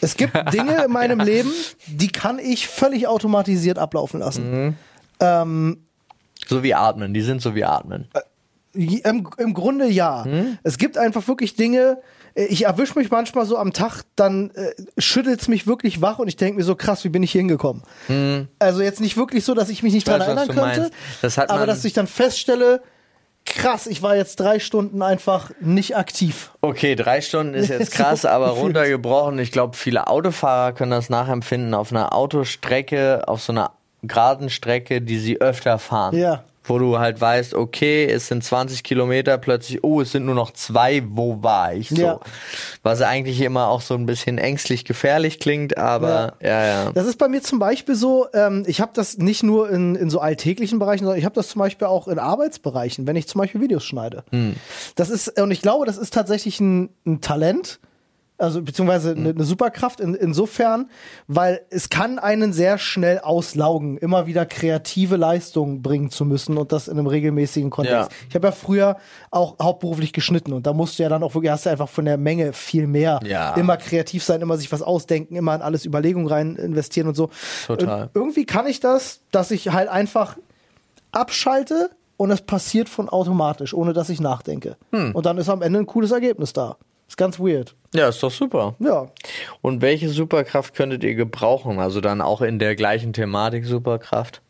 Speaker 1: Es gibt Dinge in meinem Leben, die kann ich völlig automatisiert ablaufen lassen.
Speaker 2: So wie Atmen, die sind so wie Atmen.
Speaker 1: Im, Im Grunde ja. Es gibt einfach wirklich Dinge, äh, ich erwische mich manchmal so am Tag, dann äh, schüttelt es mich wirklich wach und ich denke mir so, krass, wie bin ich hier hingekommen? Also jetzt nicht wirklich so, dass ich mich nicht dran erinnern könnte.
Speaker 2: Das hat
Speaker 1: aber dass ich dann feststelle, krass, ich war jetzt drei Stunden einfach nicht aktiv.
Speaker 2: Okay, drei Stunden ist jetzt
Speaker 1: So
Speaker 2: krass, aber
Speaker 1: gefühlt.
Speaker 2: runtergebrochen. Ich glaube, viele Autofahrer können das nachempfinden auf einer Autostrecke, auf so einer geraden Strecke, die sie öfter fahren.
Speaker 1: Ja.
Speaker 2: Wo du halt weißt, okay, es sind 20 Kilometer, plötzlich, oh, es sind nur noch zwei, wo war ich? So.
Speaker 1: Ja.
Speaker 2: Was eigentlich immer auch so ein bisschen ängstlich gefährlich klingt, aber ja, ja.
Speaker 1: Das ist bei mir zum Beispiel so, ähm, ich habe das nicht nur in, in so alltäglichen Bereichen, sondern ich habe das zum Beispiel auch in Arbeitsbereichen, wenn ich zum Beispiel Videos schneide.
Speaker 2: Hm.
Speaker 1: Das ist, und ich glaube, das ist tatsächlich ein, ein Talent, Also beziehungsweise eine, eine Superkraft in, insofern, weil es kann einen sehr schnell auslaugen, immer wieder kreative Leistungen bringen zu müssen und das in einem regelmäßigen Kontext.
Speaker 2: Ja.
Speaker 1: Ich habe ja früher auch hauptberuflich geschnitten und da musst du ja dann auch wirklich, hast du einfach von der Menge viel mehr.
Speaker 2: Ja.
Speaker 1: Immer kreativ sein, immer sich was ausdenken, immer in alles Überlegungen rein investieren und so.
Speaker 2: Total.
Speaker 1: Und irgendwie kann ich das, dass ich halt einfach abschalte und es passiert von automatisch, ohne dass ich nachdenke.
Speaker 2: Hm.
Speaker 1: Und dann ist am Ende ein cooles Ergebnis da. Ist ganz weird.
Speaker 2: Ja, ist doch super.
Speaker 1: Ja.
Speaker 2: Und welche Superkraft könntet ihr gebrauchen? Also dann auch in der gleichen Thematik Superkraft?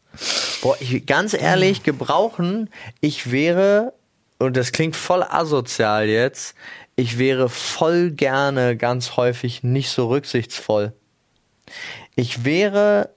Speaker 2: Boah, ich, ganz ehrlich, gebrauchen, ich wäre, und das klingt voll asozial jetzt, ich wäre voll gerne ganz häufig nicht so rücksichtsvoll. Ich wäre,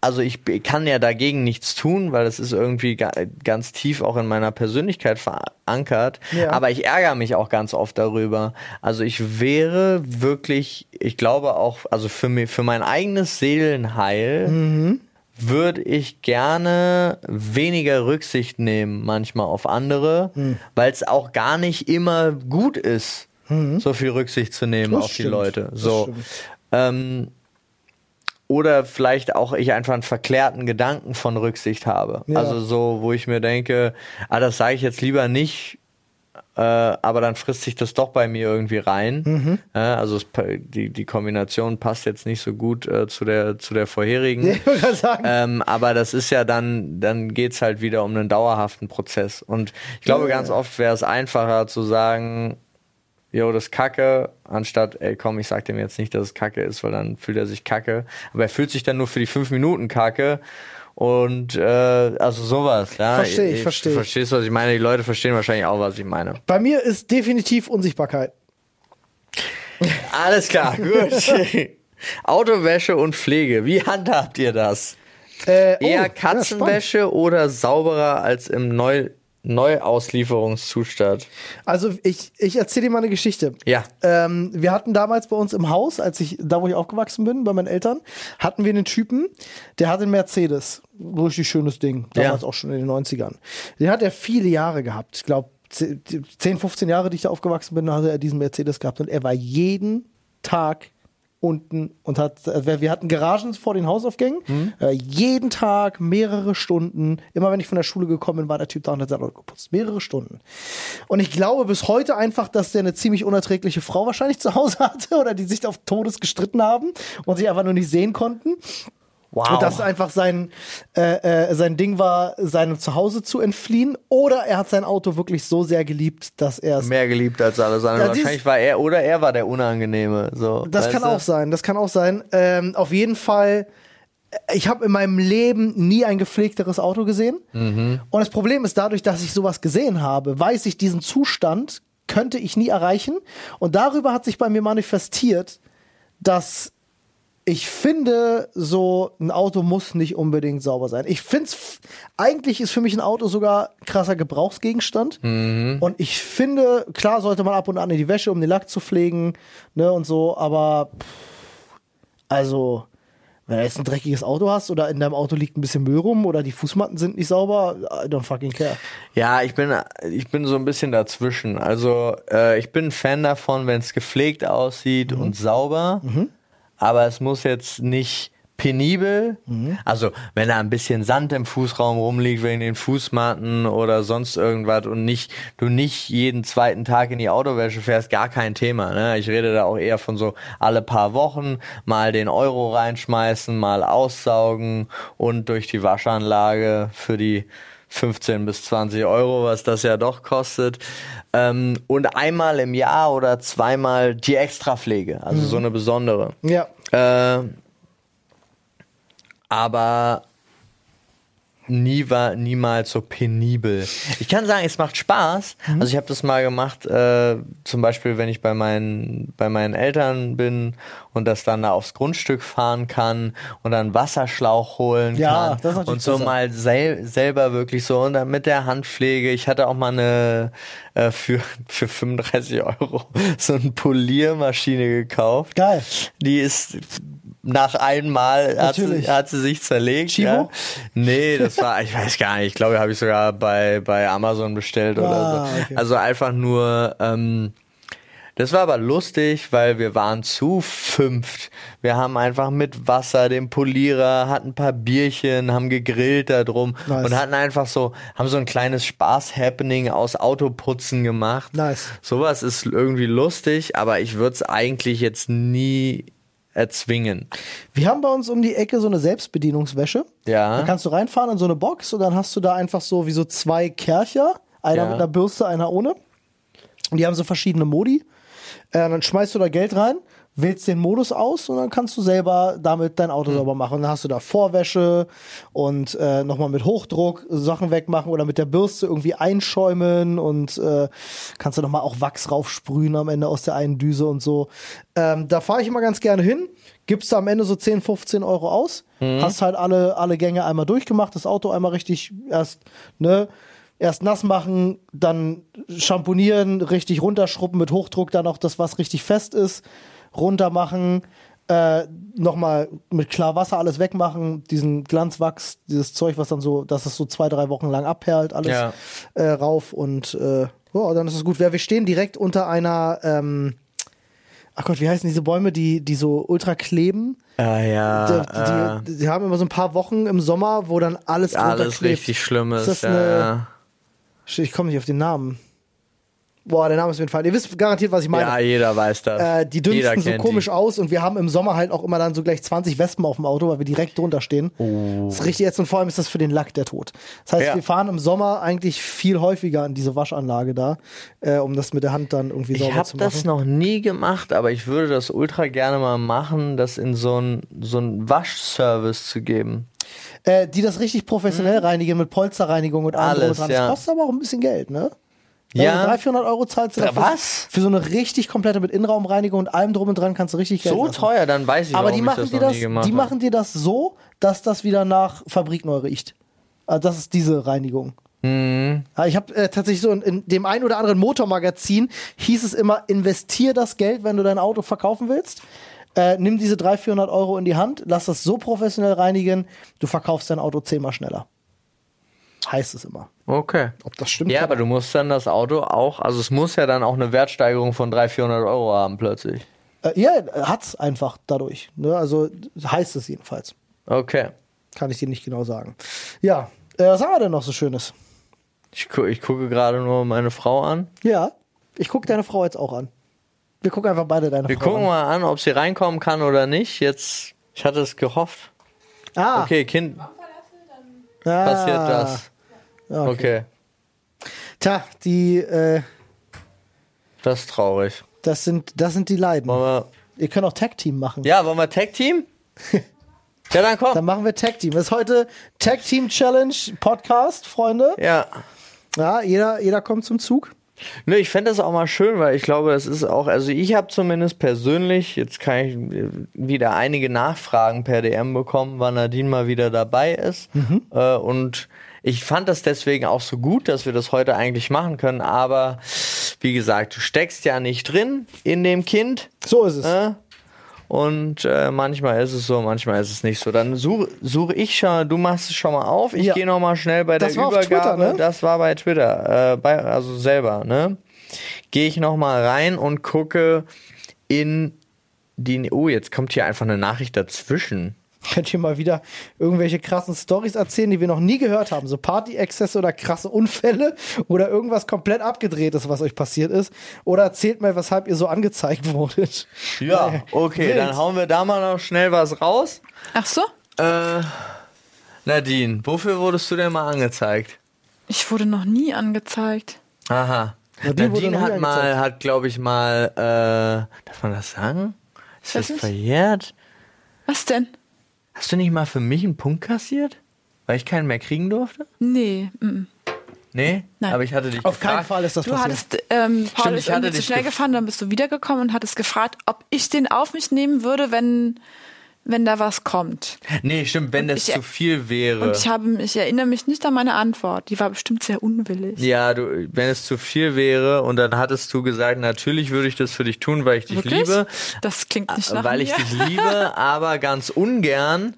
Speaker 2: also ich kann ja dagegen nichts tun, weil das ist irgendwie ga, ganz tief auch in meiner Persönlichkeit verankert.
Speaker 1: Ja.
Speaker 2: Aber ich ärgere mich auch ganz oft darüber. Also ich wäre wirklich, ich glaube auch, also für mich, für mein eigenes Seelenheil würde ich gerne weniger Rücksicht nehmen manchmal auf andere, weil es auch gar nicht immer gut ist, so viel Rücksicht zu nehmen
Speaker 1: Das
Speaker 2: auf die
Speaker 1: stimmt.
Speaker 2: Leute.
Speaker 1: Das
Speaker 2: So. Ähm, oder vielleicht auch ich einfach einen verklärten Gedanken von Rücksicht habe.
Speaker 1: Ja.
Speaker 2: Also so, wo ich mir denke, ah, das sage ich jetzt lieber nicht, äh, aber dann frisst sich das doch bei mir irgendwie rein.
Speaker 1: Mhm.
Speaker 2: Äh, also es, die, die Kombination passt jetzt nicht so gut äh, zu der zu der vorherigen.
Speaker 1: Gerade sagen.
Speaker 2: Ähm, aber das ist ja dann, dann geht's halt wieder um einen dauerhaften Prozess. Und ich glaube,
Speaker 1: Ja.
Speaker 2: ganz oft wäre es einfacher zu sagen, jo, das ist Kacke, anstatt, ey, komm, ich sag dem jetzt nicht, dass es Kacke ist, weil dann fühlt er sich Kacke. Aber er fühlt sich dann nur für die fünf Minuten Kacke. Und äh, also sowas, ja.
Speaker 1: Versteh ich, versteh ich.
Speaker 2: Verstehst du, was ich meine? Die Leute verstehen wahrscheinlich auch, was ich meine.
Speaker 1: Bei mir ist definitiv Unsichtbarkeit.
Speaker 2: Alles klar, gut. Autowäsche und Pflege, wie handhabt ihr das?
Speaker 1: Äh, oh,
Speaker 2: Eher
Speaker 1: ja,
Speaker 2: Katzenwäsche oder sauberer als im Neu Neuauslieferungszustand?
Speaker 1: Also ich, ich erzähle dir mal eine Geschichte.
Speaker 2: Ja.
Speaker 1: Ähm, wir hatten damals bei uns im Haus, als ich, da wo ich aufgewachsen bin, bei meinen Eltern, hatten wir einen Typen, der hatte einen Mercedes. Richtig schönes Ding. Damals
Speaker 2: Ja.
Speaker 1: auch schon in den 90ern. Den hat er viele Jahre gehabt. Ich glaube, 10, 15 Jahre, die ich da aufgewachsen bin, hatte er diesen Mercedes gehabt. Und er war jeden Tag unten und hat, äh, wir hatten Garagen vor den Hausaufgängen, äh, jeden Tag mehrere Stunden, immer wenn ich von der Schule gekommen bin, war der Typ da und hat sein Auto geputzt, mehrere Stunden. Und ich glaube bis heute einfach, dass der eine ziemlich unerträgliche Frau wahrscheinlich zu Hause hatte oder die sich auf Todes gestritten haben und sich einfach nur nicht sehen konnten.
Speaker 2: Wow.
Speaker 1: Und das einfach sein, äh, äh, sein Ding war, seinem Zuhause zu entfliehen. Oder er hat sein Auto wirklich so sehr geliebt, dass er es
Speaker 2: Mehr geliebt als alles andere.
Speaker 1: Ja,
Speaker 2: Wahrscheinlich war er oder er war der Unangenehme. So,
Speaker 1: Das kann
Speaker 2: du?
Speaker 1: auch sein, das kann auch sein. Ähm, auf jeden Fall, äh, ich habe in meinem Leben nie ein gepflegteres Auto gesehen.
Speaker 2: Mhm.
Speaker 1: Und das Problem ist, dadurch, dass ich sowas gesehen habe, weiß ich, diesen Zustand könnte ich nie erreichen. Und darüber hat sich bei mir manifestiert, dass ich finde, so ein Auto muss nicht unbedingt sauber sein. Ich finde es, eigentlich ist für mich ein Auto sogar ein krasser Gebrauchsgegenstand.
Speaker 2: Mhm.
Speaker 1: Und ich finde, klar sollte man ab und an in die Wäsche, um den Lack zu pflegen, ne, und so, aber pff, also, wenn du jetzt ein dreckiges Auto hast oder in deinem Auto liegt ein bisschen Müll rum oder die Fußmatten sind nicht sauber, I don't fucking care.
Speaker 2: Ja, ich bin, ich bin so ein bisschen dazwischen. Also, äh, ich bin ein Fan davon, wenn es gepflegt aussieht
Speaker 1: Mhm.
Speaker 2: und sauber. Aber es muss jetzt nicht penibel.
Speaker 1: Mhm.
Speaker 2: Also, wenn da ein bisschen Sand im Fußraum rumliegt wegen den Fußmatten oder sonst irgendwas und nicht, du nicht jeden zweiten Tag in die Autowäsche fährst, gar kein Thema. Ne? Ich rede da auch eher von so alle paar Wochen mal den Euro reinschmeißen, mal aussaugen und durch die Waschanlage für die 15 bis 20 Euro, was das ja doch kostet. Ähm, und einmal im Jahr oder zweimal die Extrapflege, also so eine besondere.
Speaker 1: Ja.
Speaker 2: Äh, aber nie war niemals so penibel. Ich kann sagen, es macht Spaß. Also ich habe das mal gemacht, äh, zum Beispiel, wenn ich bei meinen bei meinen Eltern bin und das dann da aufs Grundstück fahren kann und dann Wasserschlauch holen
Speaker 1: Ja,
Speaker 2: kann und so
Speaker 1: besser.
Speaker 2: mal sel selber wirklich so und dann mit der Handpflege. Ich hatte auch mal eine äh, für für 35 Euro so eine Poliermaschine gekauft.
Speaker 1: Geil.
Speaker 2: Die ist nach einmal hat sie, hat sie sich zerlegt.
Speaker 1: Chibo?
Speaker 2: Ja. Nee, das war, ich weiß gar nicht, ich glaube, habe ich sogar bei, bei Amazon bestellt oder
Speaker 1: Ah,
Speaker 2: so.
Speaker 1: okay.
Speaker 2: Also einfach nur, ähm, Das war aber lustig, weil wir waren zu fünft. Wir haben einfach mit Wasser, dem Polierer, hatten ein paar Bierchen, haben gegrillt da drum
Speaker 1: Nice.
Speaker 2: und hatten einfach so, haben so ein kleines Spaß-Happening aus Autoputzen gemacht.
Speaker 1: Nice.
Speaker 2: Sowas ist irgendwie lustig, aber ich würde es eigentlich jetzt nie erzwingen.
Speaker 1: Wir haben bei uns um die Ecke so eine Selbstbedienungswäsche.
Speaker 2: Ja.
Speaker 1: Da kannst du reinfahren in so eine Box und dann hast du da einfach so wie so zwei Kercher. Einer
Speaker 2: Ja.
Speaker 1: mit einer Bürste, einer ohne. Und die haben so verschiedene Modi. Äh, dann schmeißt du da Geld rein, wählst den Modus aus und dann kannst du selber damit dein. Auto sauber machen. Dann hast du da Vorwäsche und äh, nochmal mit Hochdruck Sachen wegmachen oder mit der Bürste irgendwie einschäumen und äh, kannst du nochmal auch Wachs raufsprühen am Ende aus der einen Düse und so. Ähm, da fahre ich immer ganz gerne hin. Gibst du am Ende so 10, 15 Euro aus. Hast halt alle, alle Gänge einmal durchgemacht, das Auto einmal richtig erst, ne, erst nass machen, dann schamponieren, richtig runterschrubben mit Hochdruck, dann auch das, was richtig fest ist, runter machen, äh, nochmal mit Klarwasser alles wegmachen, diesen Glanzwachs, dieses Zeug, was dann so, dass es so zwei, drei Wochen lang abperlt, alles
Speaker 2: Ja.
Speaker 1: äh, rauf und äh, ja, dann ist es gut. Wir, wir stehen direkt unter einer, ähm, ach Gott, wie heißen diese Bäume, die, die so ultra kleben?
Speaker 2: Ah ja,
Speaker 1: die, die, die haben immer so ein paar Wochen im Sommer, wo dann alles
Speaker 2: äh, alles
Speaker 1: klebt.
Speaker 2: richtig Schlimmes.
Speaker 1: Ist das
Speaker 2: ja,
Speaker 1: eine- Ich komme nicht auf den Namen. Boah, der Name ist mir entfallen. Ihr wisst garantiert, was ich meine.
Speaker 2: ja, jeder weiß das.
Speaker 1: Äh, die dünsten so komisch
Speaker 2: die.
Speaker 1: aus und wir haben im Sommer halt auch immer dann so gleich 20 Wespen auf dem Auto, weil wir direkt drunter stehen.
Speaker 2: Oh.
Speaker 1: Das ist richtig jetzt und vor allem ist das für den Lack der Tod. Das heißt,
Speaker 2: Ja.
Speaker 1: wir fahren im Sommer eigentlich viel häufiger an diese Waschanlage da, äh, um das mit der Hand dann irgendwie
Speaker 2: Ich
Speaker 1: sauber
Speaker 2: habe
Speaker 1: zu machen.
Speaker 2: das noch nie gemacht, aber ich würde das ultra gerne mal machen, das in so ein so Waschservice zu geben.
Speaker 1: äh, die das richtig professionell reinigen mit Polsterreinigung und allem.
Speaker 2: Alles,
Speaker 1: dran.
Speaker 2: ja.
Speaker 1: Das kostet aber auch ein bisschen Geld, ne?
Speaker 2: Ja.
Speaker 1: Also 300, 400 Euro zahlst du dafür.
Speaker 2: was?
Speaker 1: Für so eine richtig komplette mit Innenraumreinigung und allem drum und dran kannst du richtig Geld
Speaker 2: So
Speaker 1: lassen.
Speaker 2: teuer, dann weiß ich,
Speaker 1: Aber die
Speaker 2: ich
Speaker 1: machen
Speaker 2: das
Speaker 1: dir das,
Speaker 2: gemacht
Speaker 1: die machen dir das so, dass das wieder nach fabrikneu riecht. Also das ist diese Reinigung.
Speaker 2: Mhm.
Speaker 1: Ja, ich habe äh, tatsächlich so in, in dem ein oder anderen Motormagazin hieß es immer, investier das Geld, wenn du dein Auto verkaufen willst. Äh, nimm diese 300, 400 Euro in die Hand, lass das so professionell reinigen, du verkaufst dein Auto zehnmal schneller. Heißt es immer.
Speaker 2: Okay.
Speaker 1: Ob das stimmt?
Speaker 2: Ja, aber du musst dann das Auto auch, also es muss ja dann auch eine Wertsteigerung von 300, 400 Euro haben plötzlich.
Speaker 1: Äh, ja, hat's einfach dadurch. Ne? Also heißt es jedenfalls.
Speaker 2: Okay.
Speaker 1: Kann ich dir nicht genau sagen. Ja, äh, was haben wir denn noch so Schönes?
Speaker 2: Ich, gu ich gucke gerade nur meine Frau an.
Speaker 1: Ja, ich gucke deine Frau jetzt auch an. Wir gucken einfach beide deine
Speaker 2: Wir
Speaker 1: Frau
Speaker 2: gucken
Speaker 1: an.
Speaker 2: mal an, ob sie reinkommen kann oder nicht. Jetzt, ich hatte es gehofft.
Speaker 1: Ah,
Speaker 2: Okay, Kind,
Speaker 3: Ah.
Speaker 2: passiert das.
Speaker 1: Okay.
Speaker 2: Okay,
Speaker 1: Tja, die, äh,
Speaker 2: das ist traurig.
Speaker 1: das sind, das sind die Leiden.
Speaker 2: Wollen wir,
Speaker 1: Ihr könnt auch Tag Team machen.
Speaker 2: ja, wollen wir Tag Team? ja, dann komm.
Speaker 1: Dann machen wir Tag Team. Das ist heute Tag Team Challenge Podcast, Freunde.
Speaker 2: Ja.
Speaker 1: Ja, jeder, jeder kommt zum Zug.
Speaker 2: Nö, ich fände das auch mal schön, weil ich glaube, es ist auch, also ich habe zumindest persönlich, jetzt kann ich äh, wieder einige Nachfragen per DM bekommen, wann Nadine mal wieder dabei ist. Äh, und ich fand das deswegen auch so gut, dass wir das heute eigentlich machen können. Aber wie gesagt, du steckst ja nicht drin in dem Kind.
Speaker 1: So ist es.
Speaker 2: Äh? Und äh, manchmal ist es so, manchmal ist es nicht so. Dann suche such ich schon, du machst es schon mal auf. Ich
Speaker 1: Ja.
Speaker 2: gehe noch mal schnell bei
Speaker 1: Das
Speaker 2: der Übergabe.
Speaker 1: Twitter, ne?
Speaker 2: Das war bei Twitter, äh, bei, also selber, ne? Gehe ich noch mal rein und gucke in die. Oh, jetzt kommt hier einfach eine Nachricht dazwischen.
Speaker 1: Könnt ihr mal wieder irgendwelche krassen Stories erzählen, die wir noch nie gehört haben? So Party-Exzesse oder krasse Unfälle oder irgendwas komplett abgedrehtes, was euch passiert ist? Oder erzählt mal, weshalb ihr so angezeigt wurdet.
Speaker 2: Ja, okay,
Speaker 1: Wild.
Speaker 2: dann hauen wir da mal noch schnell was raus.
Speaker 3: Ach so?
Speaker 2: Äh, Nadine, wofür wurdest du denn mal angezeigt?
Speaker 3: Ich wurde noch nie angezeigt.
Speaker 2: Aha.
Speaker 1: Nadine
Speaker 2: Nadine hat mal,
Speaker 1: angezeigt.
Speaker 2: hat glaube ich mal, äh, darf man das sagen? Ist
Speaker 3: Weiß
Speaker 2: das verjährt?
Speaker 3: Was denn?
Speaker 2: Hast du nicht mal für mich einen Punkt kassiert? Weil ich keinen mehr kriegen durfte?
Speaker 3: Nee. mm.
Speaker 2: Nee?
Speaker 3: Nein.
Speaker 2: Aber ich hatte dich
Speaker 1: Auf
Speaker 2: gefragt.
Speaker 1: keinen Fall ist das
Speaker 3: Du
Speaker 1: passiert.
Speaker 3: hattest, ähm, Paul
Speaker 2: Stimmt,
Speaker 3: ist
Speaker 2: ich hatte
Speaker 3: irgendwie zu schnell
Speaker 2: gef-
Speaker 3: gefahren, dann bist du wiedergekommen und hattest gefragt, ob ich den auf mich nehmen würde, wenn wenn da was kommt.
Speaker 2: Nee, stimmt, wenn das
Speaker 3: ich-
Speaker 2: zu viel wäre.
Speaker 3: Und ich, habe, ich erinnere mich nicht an meine Antwort. Die war bestimmt sehr unwillig.
Speaker 2: Ja, du, wenn es zu viel wäre und dann hattest du gesagt, natürlich würde ich das für dich tun, weil ich dich
Speaker 3: Wirklich?
Speaker 2: liebe.
Speaker 3: Das klingt nicht nach
Speaker 2: weil
Speaker 3: mir.
Speaker 2: ich dich liebe, aber ganz ungern.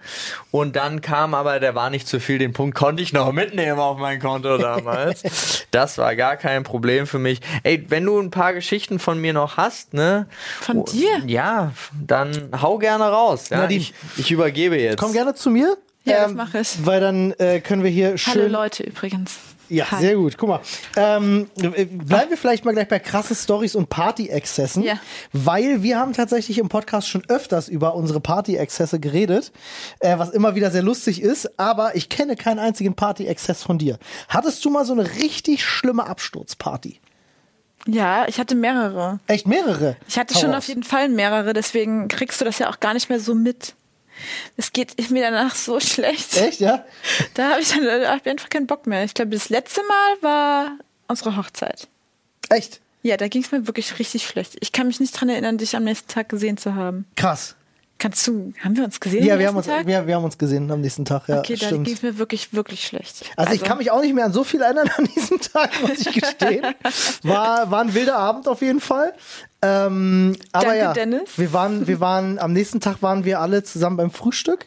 Speaker 2: Und dann kam aber, der war nicht zu viel, den Punkt konnte ich noch mitnehmen auf mein Konto damals. das war gar kein Problem für mich. Ey, wenn du ein paar Geschichten von mir noch hast, ne?
Speaker 3: Von
Speaker 2: oh,
Speaker 3: dir?
Speaker 2: Ja, dann hau gerne raus. Ja,
Speaker 1: Nadine.
Speaker 2: Ich, ich übergebe jetzt.
Speaker 1: Komm gerne zu mir. Ähm,
Speaker 3: Ja, das mach ich.
Speaker 1: Weil dann äh, können wir hier schön.
Speaker 3: Hallo Leute übrigens.
Speaker 1: Ja,
Speaker 3: Hi.
Speaker 1: sehr gut. Guck mal. Ähm, äh, bleiben wir vielleicht mal gleich bei krasse Stories und Party-Exzessen.
Speaker 3: Ja.
Speaker 1: Weil wir haben tatsächlich im Podcast schon öfters über unsere Party-Exzesse geredet, äh, was immer wieder sehr lustig ist. Aber ich kenne keinen einzigen Party-Exzess von dir. Hattest du mal so eine richtig schlimme Absturzparty?
Speaker 3: Ja, ich hatte mehrere.
Speaker 1: Echt mehrere?
Speaker 3: Ich hatte
Speaker 1: Hau
Speaker 3: schon
Speaker 1: raus.
Speaker 3: auf jeden Fall mehrere, deswegen kriegst du das ja auch gar nicht mehr so mit. Es geht mir danach so schlecht.
Speaker 1: Echt, ja?
Speaker 3: Da habe ich dann da hab ich einfach keinen Bock mehr. Ich glaube, das letzte Mal war unsere Hochzeit.
Speaker 1: Echt?
Speaker 3: Ja, da ging es mir wirklich richtig schlecht. Ich kann mich nicht dran erinnern, dich am nächsten Tag gesehen zu haben.
Speaker 1: Krass.
Speaker 3: Kannst du, haben wir uns gesehen?
Speaker 1: Ja, wir haben, uns,
Speaker 3: Tag?
Speaker 1: wir, wir haben uns gesehen am nächsten Tag. Ja,
Speaker 3: okay, da ging es mir wirklich, wirklich schlecht.
Speaker 1: Also, ich kann mich auch nicht mehr an so viel erinnern an diesem Tag, muss ich gestehen. War, war ein wilder Abend auf jeden Fall. Ähm, aber
Speaker 3: Danke,
Speaker 1: ja,
Speaker 3: Dennis.
Speaker 1: wir waren, wir waren, am nächsten Tag waren wir alle zusammen beim Frühstück.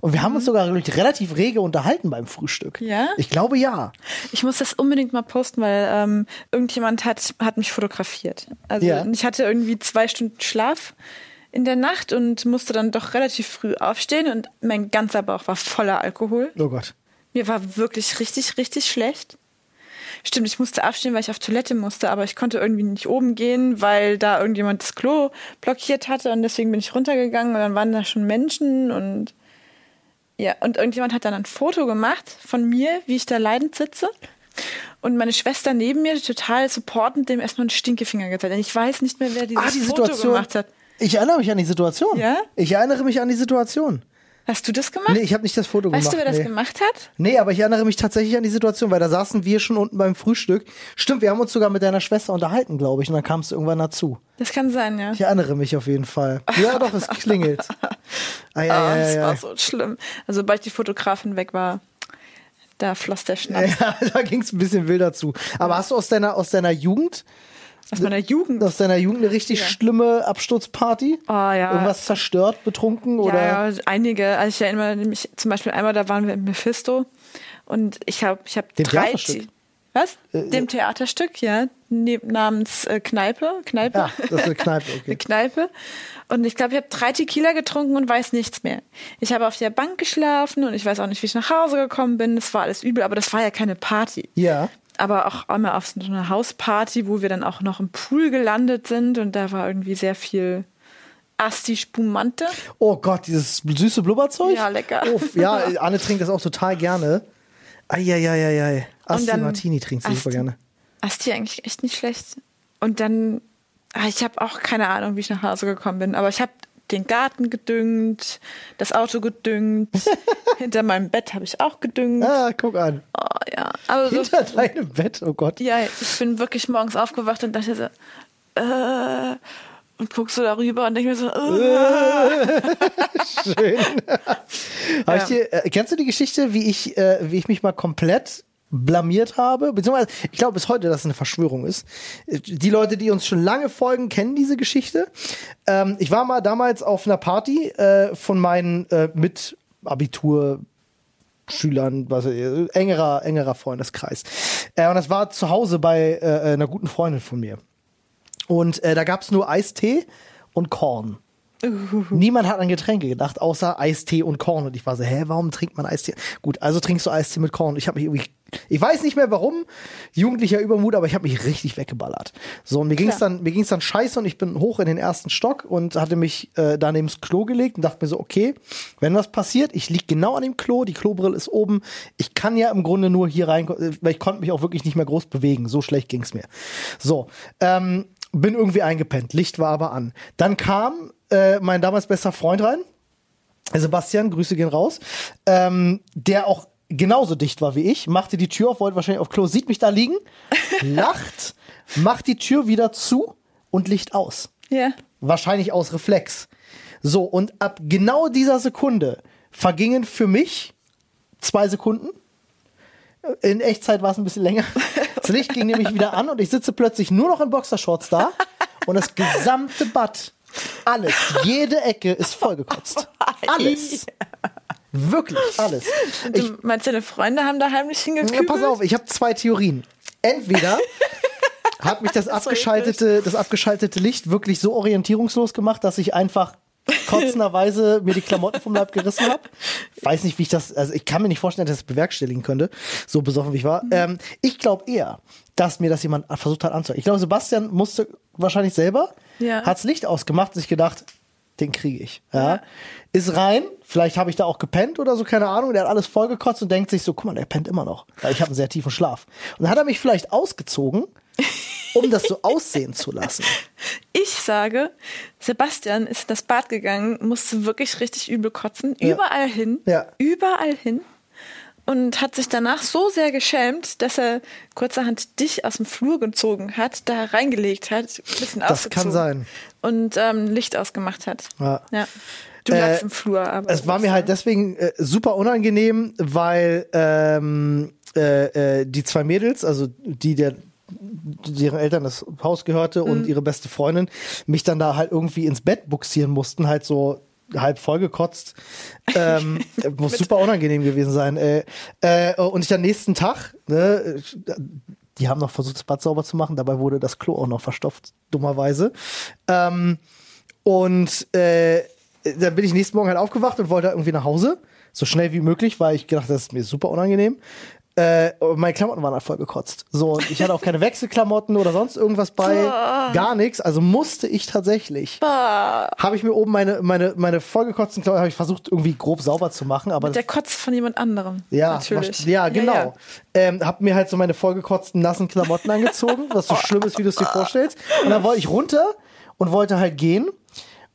Speaker 1: Und wir haben uns sogar wirklich relativ rege unterhalten beim Frühstück.
Speaker 3: Mhm. Ja?
Speaker 1: Ich glaube ja.
Speaker 3: Ich muss das unbedingt mal posten, weil ähm, irgendjemand hat, hat mich fotografiert. Also
Speaker 1: Ja.
Speaker 3: ich hatte irgendwie zwei Stunden Schlaf in der Nacht und musste dann doch relativ früh aufstehen und mein ganzer Bauch war voller Alkohol.
Speaker 1: Oh Gott.
Speaker 3: Mir war wirklich richtig, richtig schlecht. Stimmt, ich musste aufstehen, weil ich auf Toilette musste, aber ich konnte irgendwie nicht oben gehen, weil da irgendjemand das Klo blockiert hatte und deswegen bin ich runtergegangen und dann waren da schon Menschen und ja, und irgendjemand hat dann ein Foto gemacht von mir, wie ich da leidend sitze. Und meine Schwester neben mir, total supportend, dem erstmal einen Stinkefinger gezeigt. Und ich weiß nicht mehr, wer dieses
Speaker 1: Ah, die
Speaker 3: Foto
Speaker 1: Situation.
Speaker 3: gemacht hat.
Speaker 1: Ich erinnere mich an die Situation.
Speaker 3: Ja?
Speaker 1: Ich erinnere mich an die Situation.
Speaker 3: Hast du das gemacht?
Speaker 1: Nee, ich habe nicht das Foto
Speaker 3: weißt
Speaker 1: gemacht.
Speaker 3: du, wer das
Speaker 1: nee.
Speaker 3: gemacht hat?
Speaker 1: Nee, aber ich erinnere mich tatsächlich an die Situation, weil da saßen wir schon unten beim Frühstück. Stimmt, wir haben uns sogar mit deiner Schwester unterhalten, glaube ich, und dann kam es irgendwann dazu.
Speaker 3: Das kann sein, ja.
Speaker 1: Ich erinnere mich auf jeden Fall. Ja, doch, es klingelt. Ei, ei,
Speaker 3: Ah,
Speaker 1: ei,
Speaker 3: das
Speaker 1: ei,
Speaker 3: war so schlimm. Also, sobald die Fotografin weg war, da floss der Schnaps
Speaker 1: Ja, da ging es ein bisschen wilder zu. Aber hast du aus deiner, aus deiner Jugend,
Speaker 3: aus meiner Jugend.
Speaker 1: aus deiner Jugend eine richtig
Speaker 3: Ja.
Speaker 1: schlimme Absturzparty?
Speaker 3: Oh ja.
Speaker 1: Irgendwas zerstört, betrunken oder?
Speaker 3: Ja, einige. Also ich erinnere mich zum Beispiel einmal, da waren wir im Mephisto und ich habe ich hab
Speaker 1: Dem
Speaker 3: drei.
Speaker 1: Theaterstück?
Speaker 3: Ti- Was? Dem Theaterstück, ja. Ne namens äh, Kneipe. Kneipe.
Speaker 1: Ja, das ist eine Kneipe, okay.
Speaker 3: eine Kneipe. Und ich glaube, ich habe drei Tequila getrunken und weiß nichts mehr. Ich habe auf der Bank geschlafen und ich weiß auch nicht, wie ich nach Hause gekommen bin. Das war alles übel, aber das war ja keine Party.
Speaker 1: Ja.
Speaker 3: Aber auch einmal auf so einer Hausparty, wo wir dann auch noch im Pool gelandet sind und da war irgendwie sehr viel Asti Spumante.
Speaker 1: Oh Gott, dieses süße Blubberzeug?
Speaker 3: Ja, lecker.
Speaker 1: Oh, ja, Anne trinkt das auch total gerne. Eieieiei. Asti
Speaker 3: dann
Speaker 1: Martini trinkt sie super gerne.
Speaker 3: Asti eigentlich echt nicht schlecht. Und dann, ah, ich habe auch keine Ahnung, wie ich nach Hause gekommen bin, aber ich habe den Garten gedüngt, das Auto gedüngt, hinter meinem Bett habe ich auch gedüngt.
Speaker 1: Ah, guck an.
Speaker 3: Oh ja, aber so,
Speaker 1: Hinter deinem Bett, oh Gott.
Speaker 3: ja, ich bin wirklich morgens aufgewacht und dachte so, äh, und guck so darüber und denke mir so, äh,
Speaker 1: Schön. Ich dir, äh, kennst du die Geschichte, wie ich, äh, wie ich mich mal komplett blamiert habe? Beziehungsweise, ich glaube bis heute, dass es eine Verschwörung ist. Die Leute, die uns schon lange folgen, kennen diese Geschichte. Ähm, ich war mal damals auf einer Party äh, von meinen äh, mit Abitur Schülern, was äh, engerer, engerer Freundeskreis. Äh, und das war zu Hause bei äh, einer guten Freundin von mir. Und äh, da gab es nur Eistee und Korn. Niemand hat an Getränke gedacht, außer Eistee und Korn. Und ich war so, hä, warum trinkt man Eistee? Gut, also trinkst du Eistee mit Korn. Ich habe mich irgendwie, ich weiß nicht mehr warum, jugendlicher Übermut, aber ich habe mich richtig weggeballert. So, und mir ging's
Speaker 3: Klar.
Speaker 1: dann, mir ging's dann scheiße und ich bin hoch in den ersten Stock und hatte mich äh, da neben das Klo gelegt und dachte mir so, okay, wenn was passiert, ich lieg genau an dem Klo, die Klobrille ist oben. Ich kann ja im Grunde nur hier rein, weil ich konnte mich auch wirklich nicht mehr groß bewegen. So schlecht ging's mir. So, ähm, bin irgendwie eingepennt. Licht war aber an. Dann kam äh, mein damals bester Freund rein, Sebastian, Grüße gehen raus, ähm, der auch genauso dicht war wie ich, machte die Tür auf, wollte wahrscheinlich auf Klo, sieht mich da liegen, lacht, macht die Tür wieder zu und Licht aus.
Speaker 3: ja.
Speaker 1: Wahrscheinlich aus Reflex. So, und ab genau dieser Sekunde vergingen für mich zwei Sekunden. In Echtzeit war es ein bisschen länger. Das Licht ging nämlich wieder an und ich sitze plötzlich nur noch in Boxershorts da und das gesamte Bad, alles, jede Ecke ist vollgekotzt. Alles. Wirklich alles.
Speaker 3: Du meinst, deine Freunde haben da heimlich
Speaker 1: Ja,
Speaker 3: hingekübelt?
Speaker 1: pass auf, ich habe zwei Theorien. Entweder hat mich das abgeschaltete, das abgeschaltete Licht wirklich so orientierungslos gemacht, dass ich einfach kotzenderweise mir die Klamotten vom Leib gerissen habe. Weiß nicht, wie ich das, also ich kann mir nicht vorstellen, dass ich das bewerkstelligen könnte, so besoffen wie ich war. Ähm, ich glaube eher, dass mir das jemand versucht hat anzuhören. Ich glaube, Sebastian musste wahrscheinlich selber,
Speaker 3: Ja.
Speaker 1: hat's Licht ausgemacht und sich gedacht, den kriege ich. Ja.
Speaker 3: Ja.
Speaker 1: Ist rein, vielleicht habe ich da auch gepennt oder so, keine Ahnung. Der hat alles vollgekotzt und denkt sich so, guck mal, der pennt immer noch. Weil ich habe einen sehr tiefen Schlaf. Und dann hat er mich vielleicht ausgezogen, um das so aussehen zu lassen.
Speaker 3: Ich sage, Sebastian ist in das Bad gegangen, musste wirklich richtig übel kotzen,
Speaker 1: Ja.
Speaker 3: überall hin,
Speaker 1: Ja.
Speaker 3: überall hin und hat sich danach so sehr geschämt, dass er kurzerhand dich aus dem Flur gezogen hat, da reingelegt hat, ein bisschen
Speaker 1: Das
Speaker 3: ausgezogen
Speaker 1: kann sein.
Speaker 3: und ähm, Licht ausgemacht hat.
Speaker 1: Ja.
Speaker 3: Du
Speaker 1: Äh,
Speaker 3: lagst im Flur, aber
Speaker 1: Es war mir halt deswegen äh, super unangenehm, weil ähm, äh, äh, die zwei Mädels, also die der deren Eltern das Haus gehörte und ihre beste Freundin mich dann da halt irgendwie ins Bett buxieren mussten, halt so halb vollgekotzt. Ähm, muss super unangenehm gewesen sein. Äh, äh, und ich am nächsten Tag, ne, die haben noch versucht, das Bad sauber zu machen, dabei wurde das Klo auch noch verstopft, dummerweise. Ähm, und äh, dann bin ich nächsten Morgen halt aufgewacht und wollte irgendwie nach Hause, so schnell wie möglich, weil ich gedacht, das ist mir super unangenehm. Äh, meine Klamotten waren halt voll gekotzt. So, und ich hatte auch keine Wechselklamotten oder sonst irgendwas bei. Gar nichts. Also musste ich tatsächlich. Habe ich mir oben meine, meine, meine vollgekotzten Klamotten, habe ich versucht, irgendwie grob sauber zu machen, aber
Speaker 3: mit der Kotze von jemand anderem.
Speaker 1: ja,
Speaker 3: natürlich.
Speaker 1: ja, genau.
Speaker 3: ja.
Speaker 1: Ähm, hab mir halt so meine vollgekotzten, nassen Klamotten angezogen, was so schlimm ist, wie du es dir vorstellst. Und dann wollte ich runter und wollte halt gehen.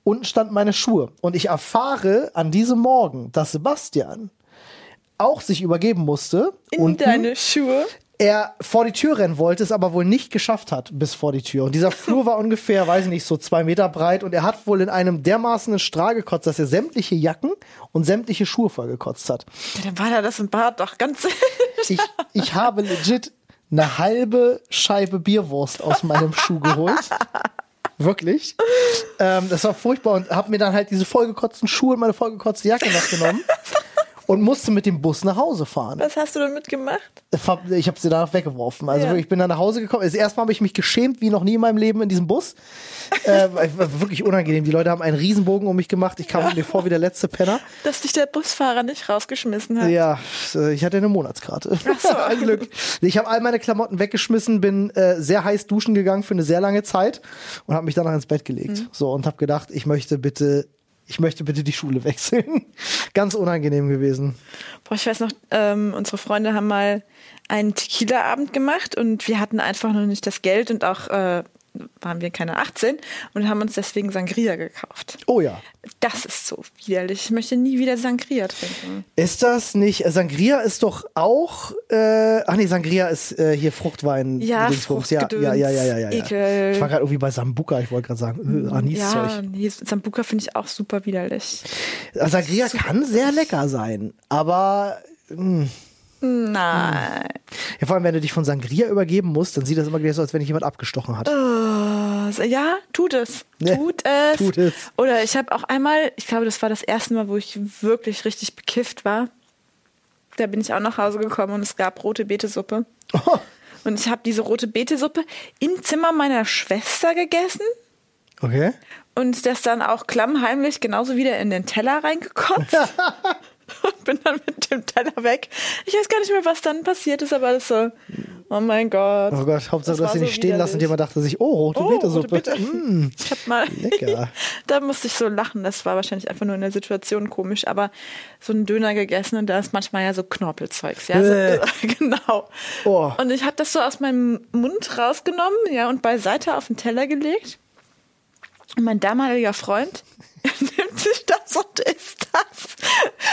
Speaker 1: Unten standen meine Schuhe. Und ich erfahre an diesem Morgen, dass Sebastian auch sich übergeben musste.
Speaker 3: In
Speaker 1: unten.
Speaker 3: deine Schuhe.
Speaker 1: er vor die Tür rennen wollte, es aber wohl nicht geschafft hat bis vor die Tür. Und dieser Flur war ungefähr, weiß ich nicht, so zwei Meter breit und er hat wohl in einem dermaßen Strahl gekotzt, dass er sämtliche Jacken und sämtliche Schuhe vollgekotzt hat.
Speaker 3: Ja, dann war da das im Bad doch ganz.
Speaker 1: Ich, ich habe legit eine halbe Scheibe Bierwurst aus meinem Schuh geholt. Wirklich. Ähm, das war furchtbar und habe mir dann halt diese vollgekotzten Schuhe und meine vollgekotzte Jacke noch genommen und musste mit dem Bus nach Hause fahren.
Speaker 3: Was hast du damit gemacht?
Speaker 1: Ich habe sie danach weggeworfen. Also
Speaker 3: Ja.
Speaker 1: ich bin dann nach Hause gekommen. Das erste Mal habe ich mich geschämt wie noch nie in meinem Leben in diesem Bus. äh, wirklich unangenehm. Die Leute haben einen Riesenbogen um mich gemacht. Ich kam mir vor wie der letzte Penner.
Speaker 3: Dass dich der Busfahrer nicht rausgeschmissen hat.
Speaker 1: Ja, äh, ich hatte eine Monatskarte. Ein Glück. Ich habe all meine Klamotten weggeschmissen, bin äh, sehr heiß duschen gegangen für eine sehr lange Zeit und habe mich danach ins Bett gelegt.
Speaker 3: Mhm.
Speaker 1: So und habe gedacht, ich möchte bitte, ich möchte bitte die Schule wechseln. Ganz unangenehm gewesen.
Speaker 3: Boah, ich weiß noch, ähm, unsere Freunde haben mal einen Tequila-Abend gemacht und wir hatten einfach noch nicht das Geld und auch äh, waren wir keine 18 und haben uns deswegen Sangria gekauft.
Speaker 1: Oh ja.
Speaker 3: Das ist so widerlich. Ich möchte nie wieder Sangria trinken.
Speaker 1: Ist das nicht, äh, Sangria ist doch auch, äh, ach nee, Sangria ist äh, hier Fruchtwein.
Speaker 3: Ja,
Speaker 1: Dingsbums. ja, ja, ja, ja, ja, ja.
Speaker 3: Ekel.
Speaker 1: Ich war gerade irgendwie bei Sambuca, ich wollte gerade sagen, äh, Aniszeug.
Speaker 3: Ja, nee, Sambuca finde ich auch super widerlich.
Speaker 1: Ja. Sangria kann sehr lecker sein, aber mh,
Speaker 3: Nein.
Speaker 1: ja, vor allem, wenn du dich von Sangria übergeben musst, dann sieht das immer gleich so, als wenn dich jemand abgestochen hat.
Speaker 3: Oh, ja, tut es.
Speaker 1: Ja,
Speaker 3: Tut es.
Speaker 1: tut es.
Speaker 3: Oder ich habe auch einmal, ich glaube, das war das erste Mal, wo ich wirklich richtig bekifft war. Da bin ich auch nach Hause gekommen und es gab rote Betesuppe.
Speaker 1: Oh,
Speaker 3: Und ich habe diese rote Betesuppe im Zimmer meiner Schwester gegessen
Speaker 1: okay.
Speaker 3: und das dann auch klammheimlich genauso wieder in den Teller reingekotzt. und bin dann mit dem Teller weg. Ich weiß gar nicht mehr, was dann passiert ist, aber das so, oh mein Gott.
Speaker 1: Oh Gott, Hauptsache,
Speaker 3: Das
Speaker 1: du hast
Speaker 3: war
Speaker 1: sie
Speaker 3: so
Speaker 1: nicht stehen lassen und jemand dachte sich, oh, rote
Speaker 3: Oh,
Speaker 1: Betesuppe. Mm.
Speaker 3: Ich hab mal.
Speaker 1: Lecker.
Speaker 3: da musste ich so lachen. Das war wahrscheinlich einfach nur in der Situation komisch, aber so einen Döner gegessen und da ist manchmal ja so Knorpelzeugs. Ja,
Speaker 1: Äh.
Speaker 3: so, genau.
Speaker 1: Oh.
Speaker 3: Und ich habe das so aus meinem Mund rausgenommen, ja, und beiseite auf den Teller gelegt. Und mein damaliger Freund nimmt sich das und ist das.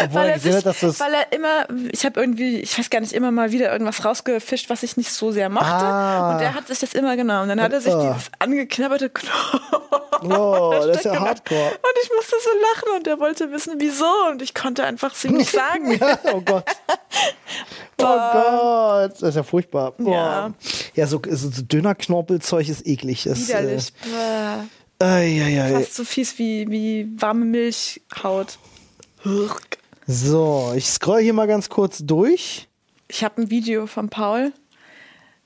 Speaker 1: Obwohl er gesehen hat, dass das-
Speaker 3: weil er immer, ich habe irgendwie, ich weiß gar nicht, immer mal wieder irgendwas rausgefischt, was ich nicht so sehr mochte.
Speaker 1: Ah.
Speaker 3: Und er hat sich das immer genommen. Dann hat er sich
Speaker 1: Ah.
Speaker 3: dieses angeknabberte Knochen.
Speaker 1: Oh, das ist ja hardcore.
Speaker 3: Und ich musste so lachen und er wollte wissen, wieso. Und ich konnte einfach ihm nicht sagen.
Speaker 1: ja, oh Gott. Oh Gott, das ist ja furchtbar. Boah.
Speaker 3: Ja.
Speaker 1: Ja, so, so, so dünner Knorpelzeug ist eklig. Das,
Speaker 3: Widerlich.
Speaker 1: Äh, ei, ei, ei.
Speaker 3: Fast so fies wie, wie warme Milchhaut.
Speaker 1: So, ich scroll hier mal ganz kurz durch.
Speaker 3: Ich habe ein Video von Paul,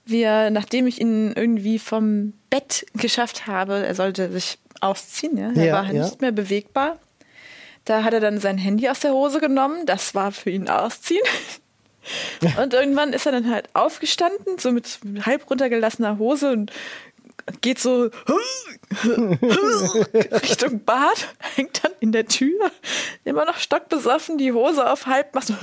Speaker 3: wie er, nachdem ich ihn irgendwie vom Bett geschafft habe, er sollte sich ausziehen, ja? er
Speaker 1: Ja,
Speaker 3: war
Speaker 1: ja.
Speaker 3: nicht mehr bewegbar. Da hat er dann sein Handy aus der Hose genommen, das war für ihn ausziehen. Und irgendwann ist er dann halt aufgestanden, so mit halb runtergelassener Hose und geht so Richtung Bad, hängt dann in der Tür, immer noch stockbesoffen, die Hose auf halb, macht so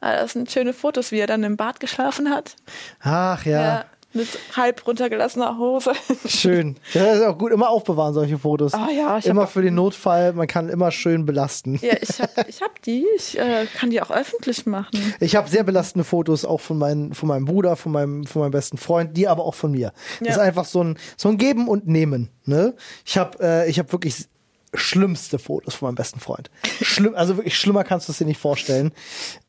Speaker 3: Ah, Das sind schöne Fotos, wie er dann im Bad geschlafen hat.
Speaker 1: Ach ja,
Speaker 3: Ja, mit halb runtergelassener Hose.
Speaker 1: schön. Das ist auch gut, immer aufbewahren solche Fotos.
Speaker 3: Ah ja, ich
Speaker 1: immer für den Notfall, man kann immer schön belasten.
Speaker 3: Ja, ich hab, ich hab die. Ich äh, kann die auch öffentlich machen.
Speaker 1: Ich habe sehr belastende Fotos auch von, meinen, von meinem Bruder, von meinem, von meinem besten Freund, die aber auch von mir. Das
Speaker 3: Ja.
Speaker 1: ist einfach so ein, so ein Geben und Nehmen. Ne? Ich habe äh, ich hab wirklich schlimmste Fotos von meinem besten Freund. Schlimm, also wirklich schlimmer kannst du es dir nicht vorstellen.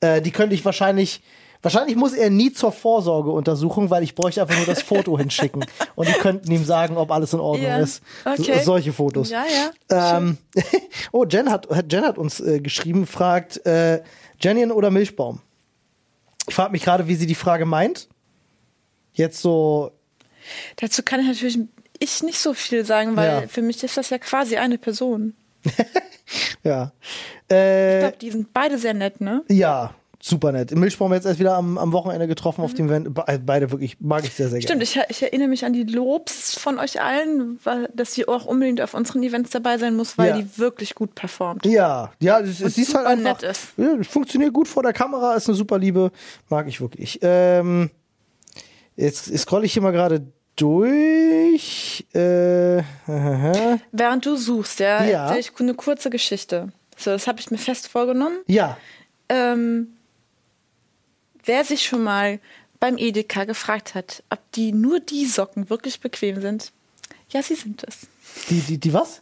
Speaker 1: Äh, die könnte ich wahrscheinlich. Wahrscheinlich muss er nie zur Vorsorgeuntersuchung, weil ich bräuchte einfach nur das Foto hinschicken. Und die könnten ihm sagen, ob alles in Ordnung
Speaker 3: Ja,
Speaker 1: ist.
Speaker 3: okay.
Speaker 1: So, solche Fotos.
Speaker 3: Ja, ja.
Speaker 1: Ähm, oh, Jen hat, Jen hat uns äh, geschrieben, fragt, äh, Jenien oder Milchbaum? Ich frage mich gerade, wie sie die Frage meint. Jetzt so,
Speaker 3: Dazu kann ich natürlich ich nicht so viel sagen, weil
Speaker 1: Ja.
Speaker 3: für mich ist das ja quasi eine Person.
Speaker 1: ja.
Speaker 3: Ich
Speaker 1: Äh,
Speaker 3: glaube, die sind beide sehr nett, ne?
Speaker 1: ja, super nett. Milchbaum jetzt erst wieder am, am Wochenende getroffen auf dem Event. Be beide wirklich, mag ich sehr, sehr
Speaker 3: Mhm. Stimmt,
Speaker 1: gerne.
Speaker 3: ich, ich erinnere mich an die Lobs von euch allen, weil, dass sie auch unbedingt auf unseren Events dabei sein muss, weil
Speaker 1: Ja.
Speaker 3: die wirklich gut performt.
Speaker 1: Ja, ja, es, es ist halt einfach.
Speaker 3: nett ist.
Speaker 1: Ja, funktioniert gut vor der Kamera, ist eine super Liebe, mag ich wirklich. Ähm, jetzt scroll ich hier mal gerade durch. Äh,
Speaker 3: Während du suchst, ja,
Speaker 1: Ja.
Speaker 3: ich eine kurze Geschichte. So, das habe ich mir fest vorgenommen.
Speaker 1: ja,
Speaker 3: Ähm, wer sich schon mal beim Edeka gefragt hat, ob die nur die Socken wirklich bequem sind, ja, sie sind es.
Speaker 1: die, die, die was?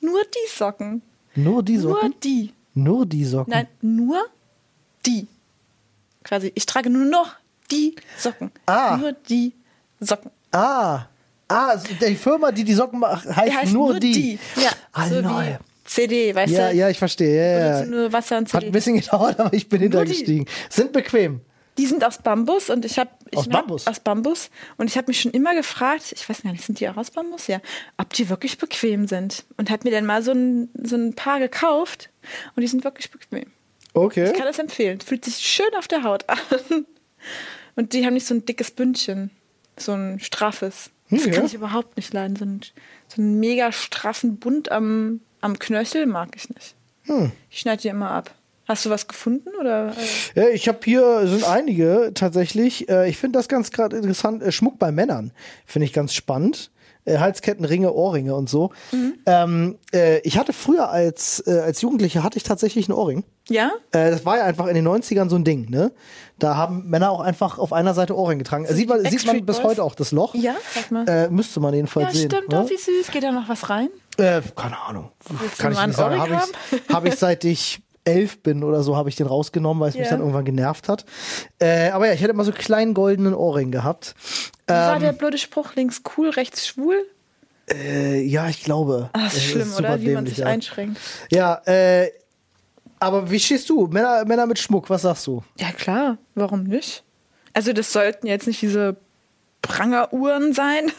Speaker 3: Nur die Socken.
Speaker 1: Nur die
Speaker 3: Nur
Speaker 1: Socken?
Speaker 3: die.
Speaker 1: Nur die Socken?
Speaker 3: Nein, nur die. Quasi, ich trage nur noch die Socken.
Speaker 1: Ah.
Speaker 3: Nur die Socken.
Speaker 1: Ah, ah, also die Firma, die die Socken macht, heißt,
Speaker 3: Die heißt
Speaker 1: nur, die.
Speaker 3: Ja,
Speaker 1: Ah,
Speaker 3: so
Speaker 1: neu.
Speaker 3: wie CD, weißt
Speaker 1: Ja,
Speaker 3: du?
Speaker 1: ja, ich verstehe. Ja, ja.
Speaker 3: nur Wasser und
Speaker 1: Hat ein
Speaker 3: CD.
Speaker 1: bisschen gedauert, aber ich bin
Speaker 3: Nur die.
Speaker 1: hintergestiegen. Sind bequem.
Speaker 3: Die sind aus Bambus und ich habe
Speaker 1: Aus Bambus?
Speaker 3: aus Bambus und ich habe mich schon immer gefragt, ich weiß gar nicht, sind die auch aus Bambus? Ja, ob die wirklich bequem sind und habe mir dann mal so ein so ein paar gekauft und die sind wirklich bequem.
Speaker 1: Okay.
Speaker 3: Ich kann das empfehlen. Fühlt sich schön auf der Haut an. Und die haben nicht so ein dickes Bündchen, so ein straffes. Das
Speaker 1: Hm,
Speaker 3: kann
Speaker 1: ja.
Speaker 3: ich überhaupt nicht leiden. So einen, so einen mega straffen Bund am, am Knöchel mag ich nicht.
Speaker 1: Hm.
Speaker 3: Ich schneide die immer ab. Hast du was gefunden oder? äh,
Speaker 1: Ja, ich habe hier sind einige tatsächlich. Äh, ich finde das ganz gerade interessant. Äh, Schmuck bei Männern finde ich ganz spannend. Halsketten, Ringe, Ohrringe und so.
Speaker 3: Mhm.
Speaker 1: Ähm, äh, ich hatte früher als äh, als Jugendlicher hatte ich tatsächlich einen Ohrring.
Speaker 3: Ja?
Speaker 1: Äh, das war ja einfach in den 90ern so ein Ding, ne? Da haben Männer auch einfach auf einer Seite Ohrring getragen.
Speaker 3: So
Speaker 1: sieht man, sieht man bis
Speaker 3: Boys?
Speaker 1: heute auch das Loch.
Speaker 3: Ja, sag mal.
Speaker 1: Müsste man jedenfalls
Speaker 3: ja,
Speaker 1: sehen.
Speaker 3: stimmt.
Speaker 1: ne?
Speaker 3: Oh, wie süß. Geht da noch was rein?
Speaker 1: Äh, keine Ahnung.
Speaker 3: Willst
Speaker 1: Kann ich nicht sagen. Habe ich, hab ich seit ich elf bin oder so, habe ich den rausgenommen, weil es mich
Speaker 3: Ja.
Speaker 1: dann irgendwann genervt hat. Äh, aber ja, ich hätte immer so einen kleinen goldenen Ohrring gehabt.
Speaker 3: Wie war
Speaker 1: Ähm,
Speaker 3: der blöde Spruch? Links cool, rechts schwul?
Speaker 1: Äh, ja, ich glaube.
Speaker 3: Das ist schlimm,
Speaker 1: super
Speaker 3: oder? Wie man
Speaker 1: dämlich,
Speaker 3: sich
Speaker 1: ja.
Speaker 3: einschränkt.
Speaker 1: Ja, äh, aber wie stehst du? Männer, Männer mit Schmuck, was sagst du?
Speaker 3: Ja, klar. Warum nicht? Also, das sollten jetzt nicht diese Prangeruhren sein.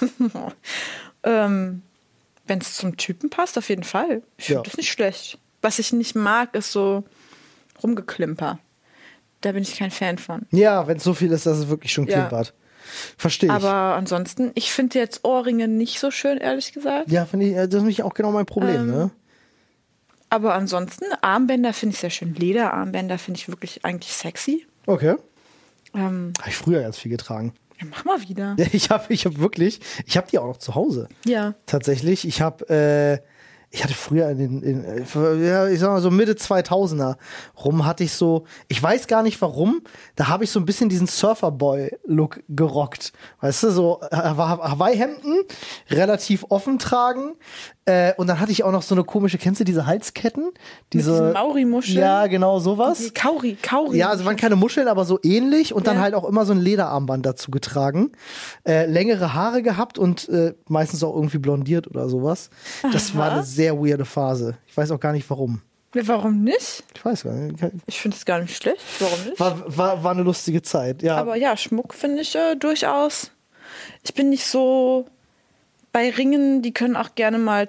Speaker 3: ähm, Wenn es zum Typen passt, auf jeden Fall. Ich finde
Speaker 1: Ja.
Speaker 3: das nicht schlecht. Was ich nicht mag, ist so rumgeklimper. Da bin ich kein Fan von.
Speaker 1: Ja, wenn es so viel ist, dass es wirklich schon
Speaker 3: Ja.
Speaker 1: klimpert. Verstehe ich.
Speaker 3: Aber ansonsten, ich finde jetzt Ohrringe nicht so schön, ehrlich gesagt.
Speaker 1: ja, finde ich, äh, das ist nämlich auch genau mein Problem,
Speaker 3: Ähm,
Speaker 1: ne?
Speaker 3: Aber ansonsten, Armbänder finde ich sehr schön. Lederarmbänder finde ich wirklich eigentlich sexy.
Speaker 1: Okay.
Speaker 3: Ähm,
Speaker 1: Habe ich früher ganz viel getragen.
Speaker 3: ja, mach mal wieder.
Speaker 1: Ja, ich habe ich hab wirklich, ich habe die auch noch zu Hause.
Speaker 3: Ja.
Speaker 1: Tatsächlich. Ich habe, äh, ich hatte früher in den, in, ja, ich sag mal so Mitte 2000er rum hatte ich so, ich weiß gar nicht warum, da habe ich so ein bisschen diesen Surferboy-Look gerockt. Weißt du, so äh, Hawaii-Hemden, relativ offen tragen, äh, und dann hatte ich auch noch so eine komische, kennst du diese Halsketten? Diese
Speaker 3: diesen Maori-Muscheln?
Speaker 1: Ja, genau sowas.
Speaker 3: Die Kauri, Kauri.
Speaker 1: Ja, also waren keine Muscheln, aber so ähnlich und dann
Speaker 3: Ja.
Speaker 1: halt auch immer so ein Lederarmband dazu getragen. Äh, längere Haare gehabt und äh, meistens auch irgendwie blondiert oder sowas. Das war eine sehr weirde Phase. Ich weiß auch gar nicht warum.
Speaker 3: Warum nicht?
Speaker 1: Ich weiß gar nicht.
Speaker 3: Ich finde es gar nicht schlecht. Warum nicht?
Speaker 1: War, war, war eine lustige Zeit, ja.
Speaker 3: Aber ja, Schmuck finde ich äh, durchaus. Ich bin nicht so bei Ringen, die können auch gerne mal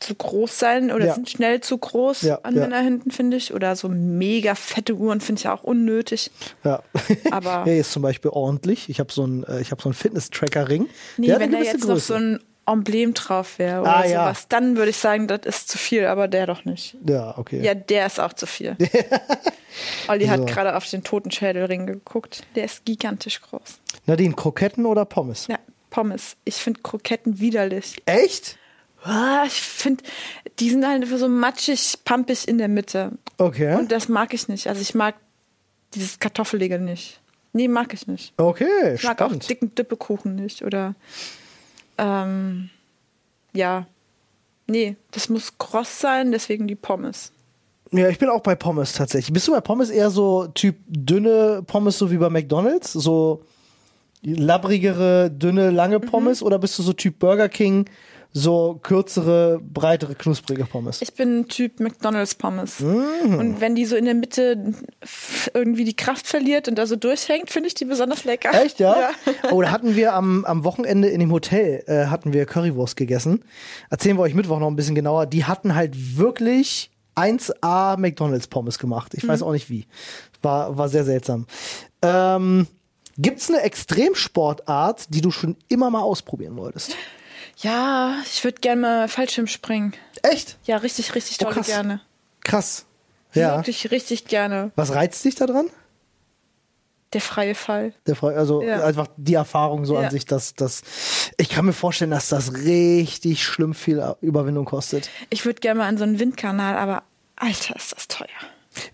Speaker 3: zu groß sein oder
Speaker 1: Ja.
Speaker 3: sind schnell zu groß
Speaker 1: Ja,
Speaker 3: an
Speaker 1: ja.
Speaker 3: Männerhänden, finde ich. Oder so mega fette Uhren finde ich auch unnötig.
Speaker 1: ja.
Speaker 3: Aber-
Speaker 1: ja, ist zum Beispiel ordentlich. Ich habe so einen äh, ich hab so einen Fitness-Tracker-Ring.
Speaker 3: Nee,
Speaker 1: Der
Speaker 3: wenn da
Speaker 1: gewisse
Speaker 3: jetzt noch
Speaker 1: Größe.
Speaker 3: so ein Emblem drauf wäre oder
Speaker 1: Ah, ja.
Speaker 3: sowas, dann würde ich sagen, das ist zu viel, aber der doch nicht.
Speaker 1: Ja, okay.
Speaker 3: Ja, der ist auch zu viel. Olli
Speaker 1: So.
Speaker 3: hat gerade auf den Totenschädelring geguckt. Der ist gigantisch groß.
Speaker 1: Nadine, Kroketten oder Pommes?
Speaker 3: Ja, Pommes. Ich finde Kroketten widerlich.
Speaker 1: Echt?
Speaker 3: Ah, Ich finde, die sind halt so matschig, pampig in der Mitte.
Speaker 1: Okay.
Speaker 3: Und das mag ich nicht. Also ich mag dieses Kartoffelige nicht. Nee, mag ich nicht.
Speaker 1: okay,
Speaker 3: Ich mag auch
Speaker 1: spannend.
Speaker 3: dicken Dippekuchen nicht. Oder ähm, ja. Nee, das muss kross sein, deswegen die Pommes.
Speaker 1: Ja, ich bin auch bei Pommes tatsächlich. Bist du bei Pommes eher so Typ dünne Pommes, so wie bei McDonalds? So labbrigere, dünne, lange
Speaker 3: Mhm.
Speaker 1: Pommes? Oder bist du so Typ Burger King, so kürzere, breitere, knusprige Pommes?
Speaker 3: Ich bin ein Typ McDonalds Pommes.
Speaker 1: Mhm.
Speaker 3: Und wenn die so in der Mitte irgendwie die Kraft verliert und da so durchhängt, finde ich die besonders lecker.
Speaker 1: Echt, ja?
Speaker 3: Ja.
Speaker 1: Oh, da hatten wir am, am Wochenende in dem Hotel, äh, hatten wir Currywurst gegessen. Erzählen wir euch Mittwoch noch ein bisschen genauer. Die hatten halt wirklich 1A McDonalds Pommes gemacht. Ich
Speaker 3: Mhm.
Speaker 1: weiß auch nicht wie. War, war sehr seltsam. Ähm, Gibt's eine Extremsportart, die du schon immer mal ausprobieren wolltest?
Speaker 3: Ja, ich würde gerne mal Fallschirm springen.
Speaker 1: Echt?
Speaker 3: Ja, richtig, richtig
Speaker 1: Oh,
Speaker 3: toll
Speaker 1: krass.
Speaker 3: gerne.
Speaker 1: Krass. Ja.
Speaker 3: Wirklich richtig gerne.
Speaker 1: Was reizt dich daran?
Speaker 3: Der freie Fall.
Speaker 1: Der Freu also
Speaker 3: Ja.
Speaker 1: einfach die Erfahrung so an
Speaker 3: Ja.
Speaker 1: sich, dass das. Ich kann mir vorstellen, dass das richtig schlimm viel Überwindung kostet.
Speaker 3: Ich würde gerne mal an so einen Windkanal, aber Alter, ist das teuer.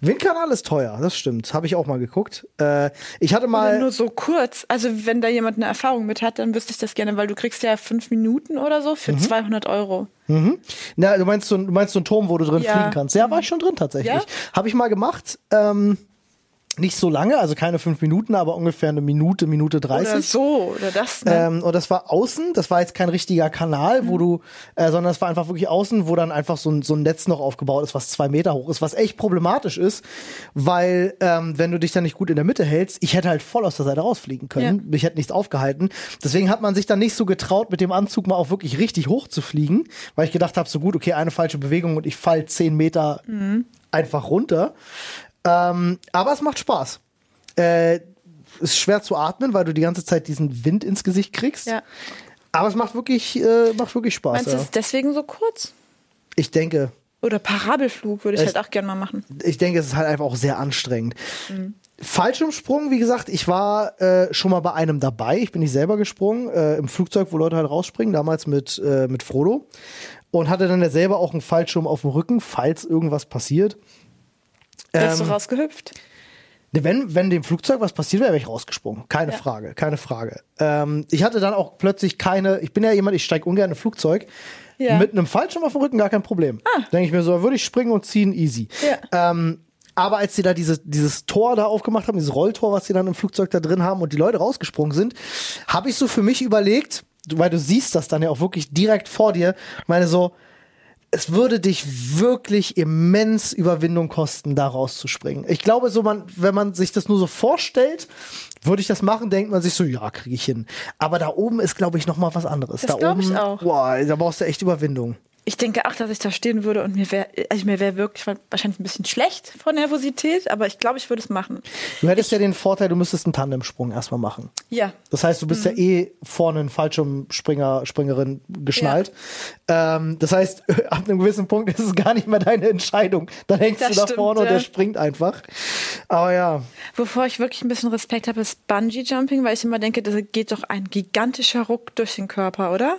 Speaker 1: Windkanal ist teuer, das stimmt. Habe ich auch mal geguckt. Äh, ich hatte
Speaker 3: Oder
Speaker 1: mal.
Speaker 3: nur so kurz. Also wenn da jemand eine Erfahrung mit hat, dann wüsste ich das gerne, weil du kriegst ja fünf Minuten oder so
Speaker 1: Mhm.
Speaker 3: für 200 Euro.
Speaker 1: Na, du meinst so, du meinst so einen Turm, wo du drin
Speaker 3: Ja.
Speaker 1: fliegen kannst. Ja, war ich schon drin tatsächlich.
Speaker 3: Ja?
Speaker 1: Habe ich mal gemacht. Ähm, nicht so lange, also keine fünf Minuten, aber ungefähr eine Minute, Minute
Speaker 3: Oder
Speaker 1: 30.
Speaker 3: so, oder das. Ne?
Speaker 1: Ähm, und das war außen, das war jetzt kein richtiger Kanal,
Speaker 3: Mhm.
Speaker 1: wo du, äh, sondern es war einfach wirklich außen, wo dann einfach so ein, so ein Netz noch aufgebaut ist, was zwei Meter hoch ist, was echt problematisch ist, weil ähm, wenn du dich dann nicht gut in der Mitte hältst, ich hätte halt voll aus der Seite rausfliegen können, mich hätte nichts aufgehalten. Deswegen hat man sich dann nicht so getraut, mit dem Anzug mal auch wirklich richtig hoch zu fliegen, weil ich gedacht habe, so gut, okay, eine falsche Bewegung und ich fall zehn Meter einfach runter. Ähm, aber es macht Spaß. Äh, ist schwer zu atmen, weil du die ganze Zeit diesen Wind ins Gesicht kriegst.
Speaker 3: ja.
Speaker 1: Aber es macht wirklich, äh, macht wirklich Spaß.
Speaker 3: Meinst du,
Speaker 1: Ja.
Speaker 3: es ist deswegen so kurz?
Speaker 1: Ich denke,
Speaker 3: Oder Parabelflug würde ich
Speaker 1: Es-
Speaker 3: halt auch gerne mal machen.
Speaker 1: ich denke, es ist halt einfach auch sehr anstrengend. Fallschirmsprung, wie gesagt, ich war äh, schon mal bei einem dabei. Ich bin nicht selber gesprungen, äh, im Flugzeug, wo Leute halt rausspringen, damals mit, äh, mit Frodo. Und hatte dann ja selber auch einen Fallschirm auf dem Rücken, falls irgendwas passiert.
Speaker 3: Wärst
Speaker 1: Ähm,
Speaker 3: du rausgehüpft?
Speaker 1: Ne, Wenn, wenn dem Flugzeug was passiert wäre, wäre ich rausgesprungen. Keine
Speaker 3: Ja.
Speaker 1: Frage, keine Frage. Ähm, ich hatte dann auch plötzlich keine, ich bin ja jemand, ich steige ungern in ein Flugzeug.
Speaker 3: Ja.
Speaker 1: Mit einem Fallschirm auf dem Rücken gar kein Problem. Denke ich mir so, würde ich springen und ziehen, easy.
Speaker 3: Ja.
Speaker 1: Ähm, aber als sie da diese, dieses Tor da aufgemacht haben, dieses Rolltor, was sie dann im Flugzeug da drin haben und die Leute rausgesprungen sind, habe ich so für mich überlegt, weil du siehst das dann ja auch wirklich direkt vor dir, meine so, es würde dich wirklich immens Überwindung kosten, da rauszuspringen. Ich glaube, so man, wenn man sich das nur so vorstellt, würde ich das machen, denkt man sich so, ja, kriege ich hin. Aber da oben ist, glaube ich, noch mal was anderes.
Speaker 3: Das
Speaker 1: da oben,
Speaker 3: ich auch.
Speaker 1: Boah, da brauchst du echt Überwindung.
Speaker 3: Ich denke auch, dass ich da stehen würde und mir wäre, also mir wäre wirklich wahrscheinlich ein bisschen schlecht von Nervosität, aber ich glaube, ich würde es machen.
Speaker 1: Du hättest ja den Vorteil, du müsstest einen Tandemsprung erstmal machen.
Speaker 3: Ja.
Speaker 1: Das heißt, du
Speaker 3: Mhm.
Speaker 1: bist ja eh vorne ein Fallschirmspringer, Springerin geschnallt. Ähm, das heißt, ab einem gewissen Punkt ist es gar nicht mehr deine Entscheidung. Dann hängst
Speaker 3: Das
Speaker 1: du da
Speaker 3: stimmt,
Speaker 1: vorne und
Speaker 3: ja.
Speaker 1: der springt einfach. Aber ja,
Speaker 3: Wovor ich wirklich ein bisschen Respekt habe, ist Bungee-Jumping, weil ich immer denke, das geht doch ein gigantischer Ruck durch den Körper, oder?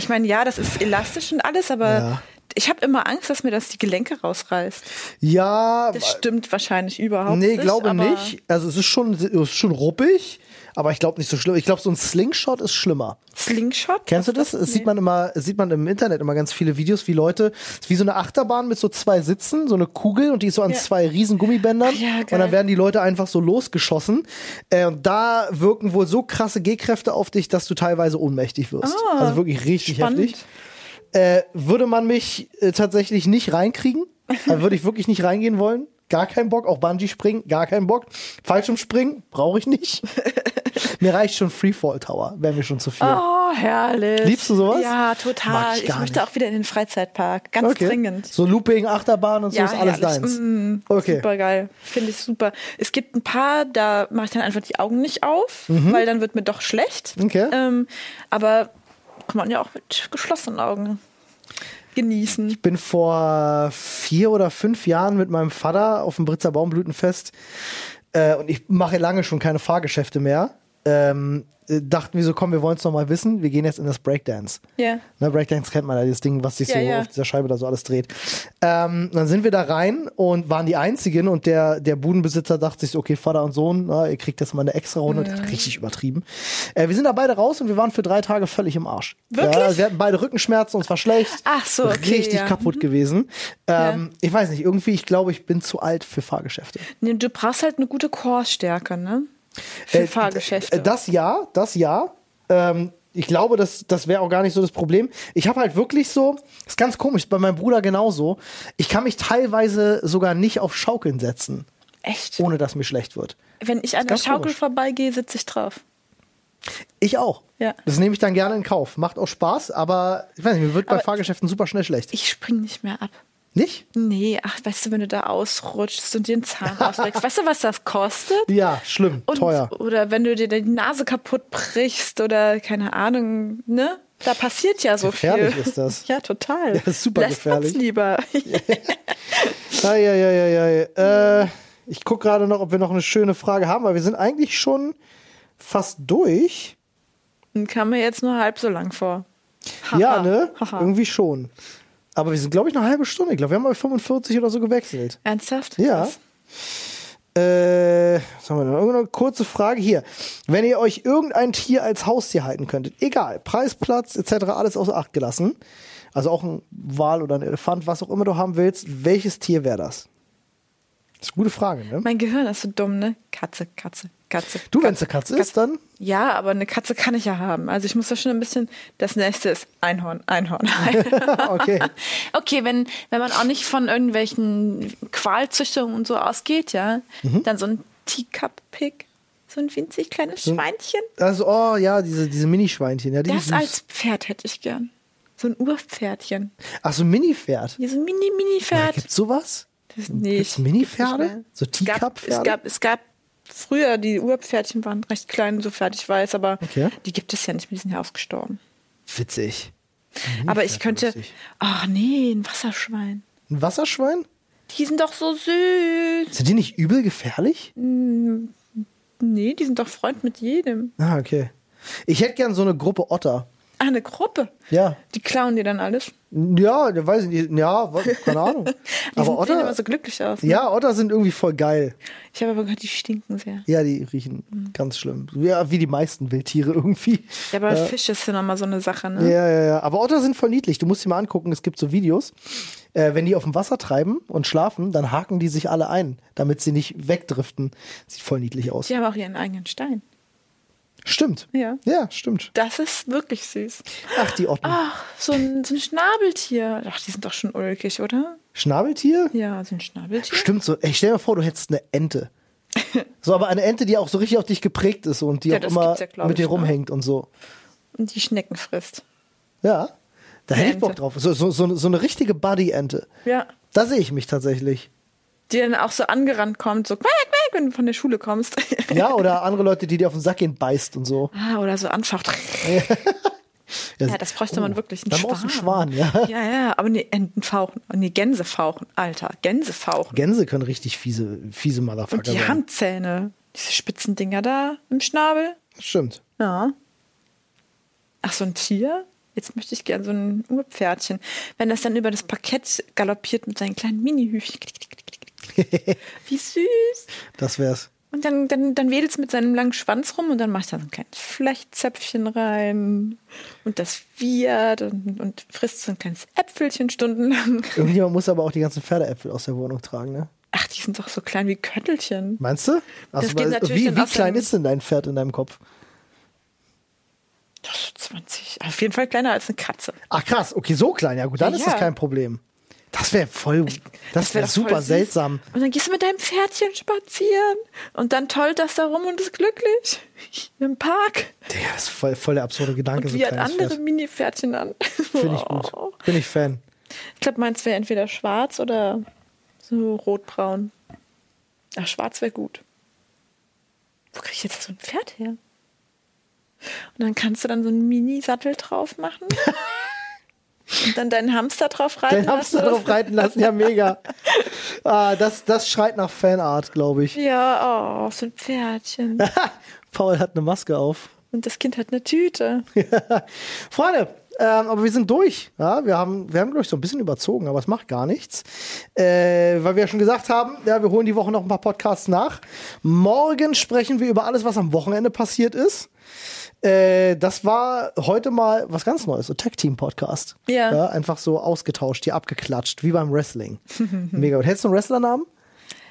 Speaker 3: Ich meine, ja, das ist elastisch und alles, aber
Speaker 1: Ja.
Speaker 3: Ich habe immer Angst, dass mir das die Gelenke rausreißt.
Speaker 1: Ja,
Speaker 3: Das stimmt wahrscheinlich überhaupt
Speaker 1: nee,
Speaker 3: nicht.
Speaker 1: glaube
Speaker 3: aber
Speaker 1: nicht. Also es ist schon, es ist schon ruppig, aber ich glaube nicht so schlimm. Ich glaube, so ein Slingshot ist schlimmer.
Speaker 3: Slingshot?
Speaker 1: Kennst du das? Es sieht man immer, sieht man im Internet immer ganz viele Videos, wie Leute, wie so eine Achterbahn mit so zwei Sitzen, so eine Kugel und die ist so an
Speaker 3: Ja.
Speaker 1: zwei riesen Gummibändern
Speaker 3: Ach ja,
Speaker 1: und dann werden die Leute einfach so losgeschossen. Äh, und da wirken wohl so krasse G-Kräfte auf dich, dass du teilweise ohnmächtig wirst.
Speaker 3: Ah,
Speaker 1: also wirklich richtig
Speaker 3: spannend.
Speaker 1: heftig. Äh, würde man mich äh, tatsächlich nicht reinkriegen, da würde ich wirklich nicht reingehen wollen. Gar keinen Bock, auch Bungee springen, gar keinen Bock. Fallschirmspringen brauche ich nicht. mir reicht schon Freefall Tower, wäre mir schon zu viel.
Speaker 3: Oh, herrlich.
Speaker 1: Liebst du sowas?
Speaker 3: Ja, total.
Speaker 1: ich
Speaker 3: Ich, möchte
Speaker 1: nicht.
Speaker 3: auch wieder in den Freizeitpark. Ganz dringend.
Speaker 1: So Looping, Achterbahn und so
Speaker 3: Ja,
Speaker 1: ist alles
Speaker 3: herrlich.
Speaker 1: deins.
Speaker 3: Mm,
Speaker 1: okay.
Speaker 3: Super geil. Finde ich super. Es gibt ein paar, da mache ich dann einfach die Augen nicht auf,
Speaker 1: Mhm.
Speaker 3: weil dann wird mir doch schlecht.
Speaker 1: Okay.
Speaker 3: Ähm, aber kann man ja auch mit geschlossenen Augen genießen.
Speaker 1: Ich bin vor vier oder fünf Jahren mit meinem Vater auf dem Britzer Baumblütenfest äh, und ich mache lange schon keine Fahrgeschäfte mehr. Ähm, äh, dachten wir so, komm, wir wollen es noch mal wissen. Wir gehen jetzt in das Breakdance.
Speaker 3: Ja.
Speaker 1: Ne, Breakdance kennt man ja, dieses Ding, was sich
Speaker 3: Ja,
Speaker 1: so
Speaker 3: ja.
Speaker 1: auf dieser Scheibe da so alles dreht. Ähm, dann sind wir da rein und waren die Einzigen und der, der Budenbesitzer dachte sich okay, Vater und Sohn, na, ihr kriegt jetzt mal eine extra Runde. Der hat richtig übertrieben. Äh, wir sind da beide raus und wir waren für drei Tage völlig im Arsch.
Speaker 3: Wirklich?
Speaker 1: Ja, wir hatten beide Rückenschmerzen, uns war schlecht.
Speaker 3: Ach so, okay,
Speaker 1: Richtig
Speaker 3: ja.
Speaker 1: kaputt gewesen. Ähm, Ich weiß nicht, irgendwie, ich glaube, ich bin zu alt für Fahrgeschäfte.
Speaker 3: Nee, du brauchst halt eine gute Chorstärke, ne? Für
Speaker 1: Äh,
Speaker 3: Fahrgeschäfte.
Speaker 1: Das ja, das ja. Ähm, ich glaube, das, das wäre auch gar nicht so das Problem. Ich habe halt wirklich so, ist ganz komisch, bei meinem Bruder genauso. Ich kann mich teilweise sogar nicht auf Schaukeln setzen,
Speaker 3: Echt?
Speaker 1: ohne dass mir schlecht wird.
Speaker 3: Wenn ich an der Schaukel
Speaker 1: komisch.
Speaker 3: vorbeigehe, sitze ich drauf.
Speaker 1: Ich auch.
Speaker 3: Ja.
Speaker 1: Das nehme ich dann gerne in Kauf. Macht auch Spaß, aber ich weiß nicht, mir wird bei
Speaker 3: Aber-
Speaker 1: Fahrgeschäften super schnell schlecht.
Speaker 3: Ich spring nicht mehr ab.
Speaker 1: Nicht?
Speaker 3: Nee, ach, weißt du, wenn du da ausrutschst und dir den Zahn rauswächst, weißt du, was das kostet?
Speaker 1: Ja, schlimm,
Speaker 3: Und,
Speaker 1: teuer.
Speaker 3: Oder wenn du dir die Nase kaputt brichst oder keine Ahnung, ne? Da passiert ja so
Speaker 1: Gefährlich
Speaker 3: viel.
Speaker 1: ist das.
Speaker 3: Ja, total.
Speaker 1: Ja, ist super
Speaker 3: Lässt
Speaker 1: gefährlich.
Speaker 3: lieber.
Speaker 1: Eieieiei. Äh, ich gucke gerade noch, ob wir noch eine schöne Frage haben, weil wir sind eigentlich schon fast durch.
Speaker 3: Und kam mir jetzt nur halb so lang vor.
Speaker 1: Ja, ne? Irgendwie schon. Aber wir sind, glaube ich, eine halbe Stunde. Ich glaube, wir haben bei 45 oder so gewechselt.
Speaker 3: Ernsthaft?
Speaker 1: Ja. Äh, was haben wir noch? Irgendeine kurze Frage hier. Wenn ihr euch irgendein Tier als Haustier halten könntet, egal, Preis, Platz etc., alles außer Acht gelassen, also auch ein Wal oder ein Elefant, was auch immer du haben willst, welches Tier wäre das? Das ist eine gute Frage, ne?
Speaker 3: Mein Gehirn ist so dumm, ne? Katze, Katze, Katze.
Speaker 1: Du, wenn es eine Katze ist, dann
Speaker 3: Ja, aber eine Katze kann ich ja haben. Also ich muss da schon ein bisschen. Das nächste ist Einhorn, Einhorn. Einhorn.
Speaker 1: okay.
Speaker 3: okay, wenn, wenn man auch nicht von irgendwelchen Qualzüchtungen und so ausgeht, ja,
Speaker 1: Mhm.
Speaker 3: dann so ein Teacup-Pig, so ein winzig kleines Schweinchen.
Speaker 1: Also, oh ja, diese, diese Mini-Schweinchen, ja, die
Speaker 3: Das als Pferd hätte ich gern. So ein Urpferdchen.
Speaker 1: Ach, so ein Mini-Pferd.
Speaker 3: Hier so ein Mini-Mini-Pferd.
Speaker 1: Gibt's sowas?
Speaker 3: Das-
Speaker 1: Gibt's
Speaker 3: ich-
Speaker 1: Mini-Pferde?
Speaker 3: nicht.
Speaker 1: So
Speaker 3: Es
Speaker 1: Teacup-Pferde?
Speaker 3: es gab, es gab früher, die Urpferdchen waren recht klein, sofern ich weiß, aber
Speaker 1: Okay.
Speaker 3: die gibt es ja nicht mehr, die sind ja ausgestorben.
Speaker 1: Witzig.
Speaker 3: aber ich könnte, ach nee, ein Wasserschwein.
Speaker 1: Ein Wasserschwein?
Speaker 3: Die sind doch so süß.
Speaker 1: Sind die nicht übel gefährlich?
Speaker 3: Nee, die sind doch Freund mit jedem.
Speaker 1: Ah, okay. Ich hätte gern so eine Gruppe Otter.
Speaker 3: Ah, eine Gruppe.
Speaker 1: Ja.
Speaker 3: Die klauen dir dann alles.
Speaker 1: Ja, weiß ich nicht. Ja, wa- keine Ahnung.
Speaker 3: Die
Speaker 1: aber
Speaker 3: sind, sehen immer
Speaker 1: Otter,
Speaker 3: so glücklich aus. Ne?
Speaker 1: ja, Otter sind irgendwie voll geil.
Speaker 3: Ich habe aber gehört, die stinken sehr.
Speaker 1: Ja, die riechen ganz schlimm. Ja, wie die meisten Wildtiere irgendwie.
Speaker 3: Ja, aber Fisch ist ja nochmal so eine Sache, ne?
Speaker 1: Ja, ja, ja. Aber Otter sind voll niedlich. Du musst dir mal angucken, es gibt so Videos. Äh, wenn die auf dem Wasser treiben und schlafen, dann haken die sich alle ein, damit sie nicht wegdriften. Sieht voll niedlich aus.
Speaker 3: Die haben auch ihren eigenen Stein.
Speaker 1: Stimmt.
Speaker 3: Ja.
Speaker 1: Ja, stimmt.
Speaker 3: Das ist wirklich süß.
Speaker 1: Ach, die Otten.
Speaker 3: Ach, so ein, so ein Schnabeltier. Ach, die sind doch schon ulkig, oder?
Speaker 1: Schnabeltier?
Speaker 3: Ja, so ein Schnabeltier.
Speaker 1: Stimmt so. Ey, stell dir vor, du hättest eine Ente. So, aber eine Ente, die auch so richtig auf dich geprägt ist und die
Speaker 3: Ja,
Speaker 1: auch immer
Speaker 3: ja,
Speaker 1: mit dir
Speaker 3: ich, ne?
Speaker 1: rumhängt und so.
Speaker 3: Und die Schnecken frisst.
Speaker 1: Ja. Da hätte ich Bock drauf. So, so, so, so eine richtige Buddy-Ente.
Speaker 3: Ja.
Speaker 1: Da sehe ich mich tatsächlich.
Speaker 3: Die dann auch so angerannt kommt, so quack, quack, wenn du von der Schule kommst.
Speaker 1: Ja, oder andere Leute, die dir auf den Sack gehen, beißt und so.
Speaker 3: ah, oder so anfacht. Ja, das bräuchte man wirklich. Ein
Speaker 1: Dann brauchst du einen Schwan, ja.
Speaker 3: Ja, ja, aber nee, Enten fauchen. Nee, Gänse fauchen. Alter, Gänse fauchen.
Speaker 1: Gänse können richtig fiese, fiese Motherfucker
Speaker 3: Und die
Speaker 1: sein.
Speaker 3: Handzähne. Diese spitzen Dinger da im Schnabel.
Speaker 1: Stimmt.
Speaker 3: Ja. Ach, so ein Tier? jetzt möchte ich gern so ein Urpferdchen. Wenn das dann über das Parkett galoppiert mit seinen kleinen Mini-Hüfchen. Wie süß.
Speaker 1: Das wär's.
Speaker 3: Und dann, dann, dann wedelt es mit seinem langen Schwanz rum und dann macht er so ein kleines Flechtzäpfchen rein. Und das wird und, und frisst so ein kleines Äpfelchen stundenlang.
Speaker 1: Irgendjemand muss aber auch die ganzen Pferdeäpfel aus der Wohnung tragen, ne?
Speaker 3: Ach, die sind doch so klein wie Köttelchen.
Speaker 1: Meinst du? Also,
Speaker 3: geht
Speaker 1: weil-
Speaker 3: natürlich
Speaker 1: wie wie klein ist denn dein Pferd in deinem Kopf?
Speaker 3: Das ist 20. Auf jeden Fall kleiner als eine Katze.
Speaker 1: Ach krass, okay, so klein. Ja gut, dann
Speaker 3: Ja,
Speaker 1: ist das kein Problem. Das wäre voll, das wäre
Speaker 3: wär voll
Speaker 1: super seltsam.
Speaker 3: Und dann gehst du mit deinem Pferdchen spazieren. Und dann tollt das da rum und ist glücklich. Im Park.
Speaker 1: Digga, das ist voll, voll der absurde Gedanke.
Speaker 3: Und
Speaker 1: so
Speaker 3: wie hat
Speaker 1: kleines
Speaker 3: andere
Speaker 1: Pferd.
Speaker 3: Mini-Pferdchen an.
Speaker 1: Finde ich gut.
Speaker 3: Oh.
Speaker 1: Bin ich Fan.
Speaker 3: Ich glaube, meins wäre entweder schwarz oder so rotbraun. Ach, schwarz wäre gut. Wo kriege ich jetzt so ein Pferd her? Und dann kannst du dann so einen Mini-Sattel drauf machen. Und dann deinen Hamster drauf reiten
Speaker 1: Dein Hamster
Speaker 3: lassen.
Speaker 1: drauf reiten lassen, ja mega. Ah, das, das schreit nach Fanart, glaube ich.
Speaker 3: Ja, oh, so ein Pferdchen.
Speaker 1: Paul hat eine Maske auf.
Speaker 3: Und das Kind hat eine Tüte.
Speaker 1: Freunde, ähm, aber wir sind durch. Ja, wir haben, wir haben glaube ich, so ein bisschen überzogen, aber es macht gar nichts. Äh, weil wir ja schon gesagt haben, ja, wir holen die Woche noch ein paar Podcasts nach. Morgen sprechen wir über alles, was am Wochenende passiert ist. Äh, das war heute mal was ganz Neues, so Tag-Team-Podcast.
Speaker 3: Ja.
Speaker 1: Einfach so ausgetauscht, hier abgeklatscht, wie beim Wrestling. Mega gut. Hättest du einen Wrestlernamen?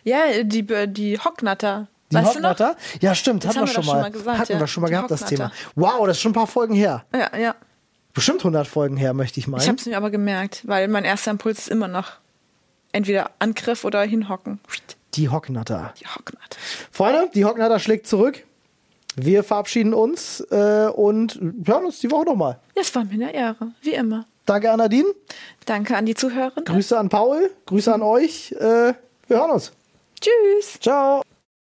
Speaker 3: Ja, die, die Hocknatter.
Speaker 1: Die
Speaker 3: weißt?
Speaker 1: Hocknatter? Ja, stimmt, hatten wir schon mal.
Speaker 3: schon mal gesagt,
Speaker 1: hatten
Speaker 3: ja.
Speaker 1: wir schon mal
Speaker 3: Die
Speaker 1: gehabt, das Thema.
Speaker 3: Hocknatter.
Speaker 1: Wow, das ist schon ein paar Folgen her.
Speaker 3: Ja, ja.
Speaker 1: Bestimmt 100 Folgen her, möchte ich meinen.
Speaker 3: Ich habe es mir aber gemerkt, weil mein erster Impuls ist immer noch entweder Angriff oder hinhocken.
Speaker 1: die Hocknatter.
Speaker 3: Die Hocknatter.
Speaker 1: Freunde, die Hocknatter schlägt zurück. Wir verabschieden uns äh, und hören uns die Woche nochmal.
Speaker 3: Ja, es war mir eine Ehre, wie immer.
Speaker 1: Danke an Nadine,
Speaker 3: Danke an die Zuhörer.
Speaker 1: Grüße an Paul, Grüße an euch. Äh, wir hören uns.
Speaker 3: Tschüss.
Speaker 1: Ciao.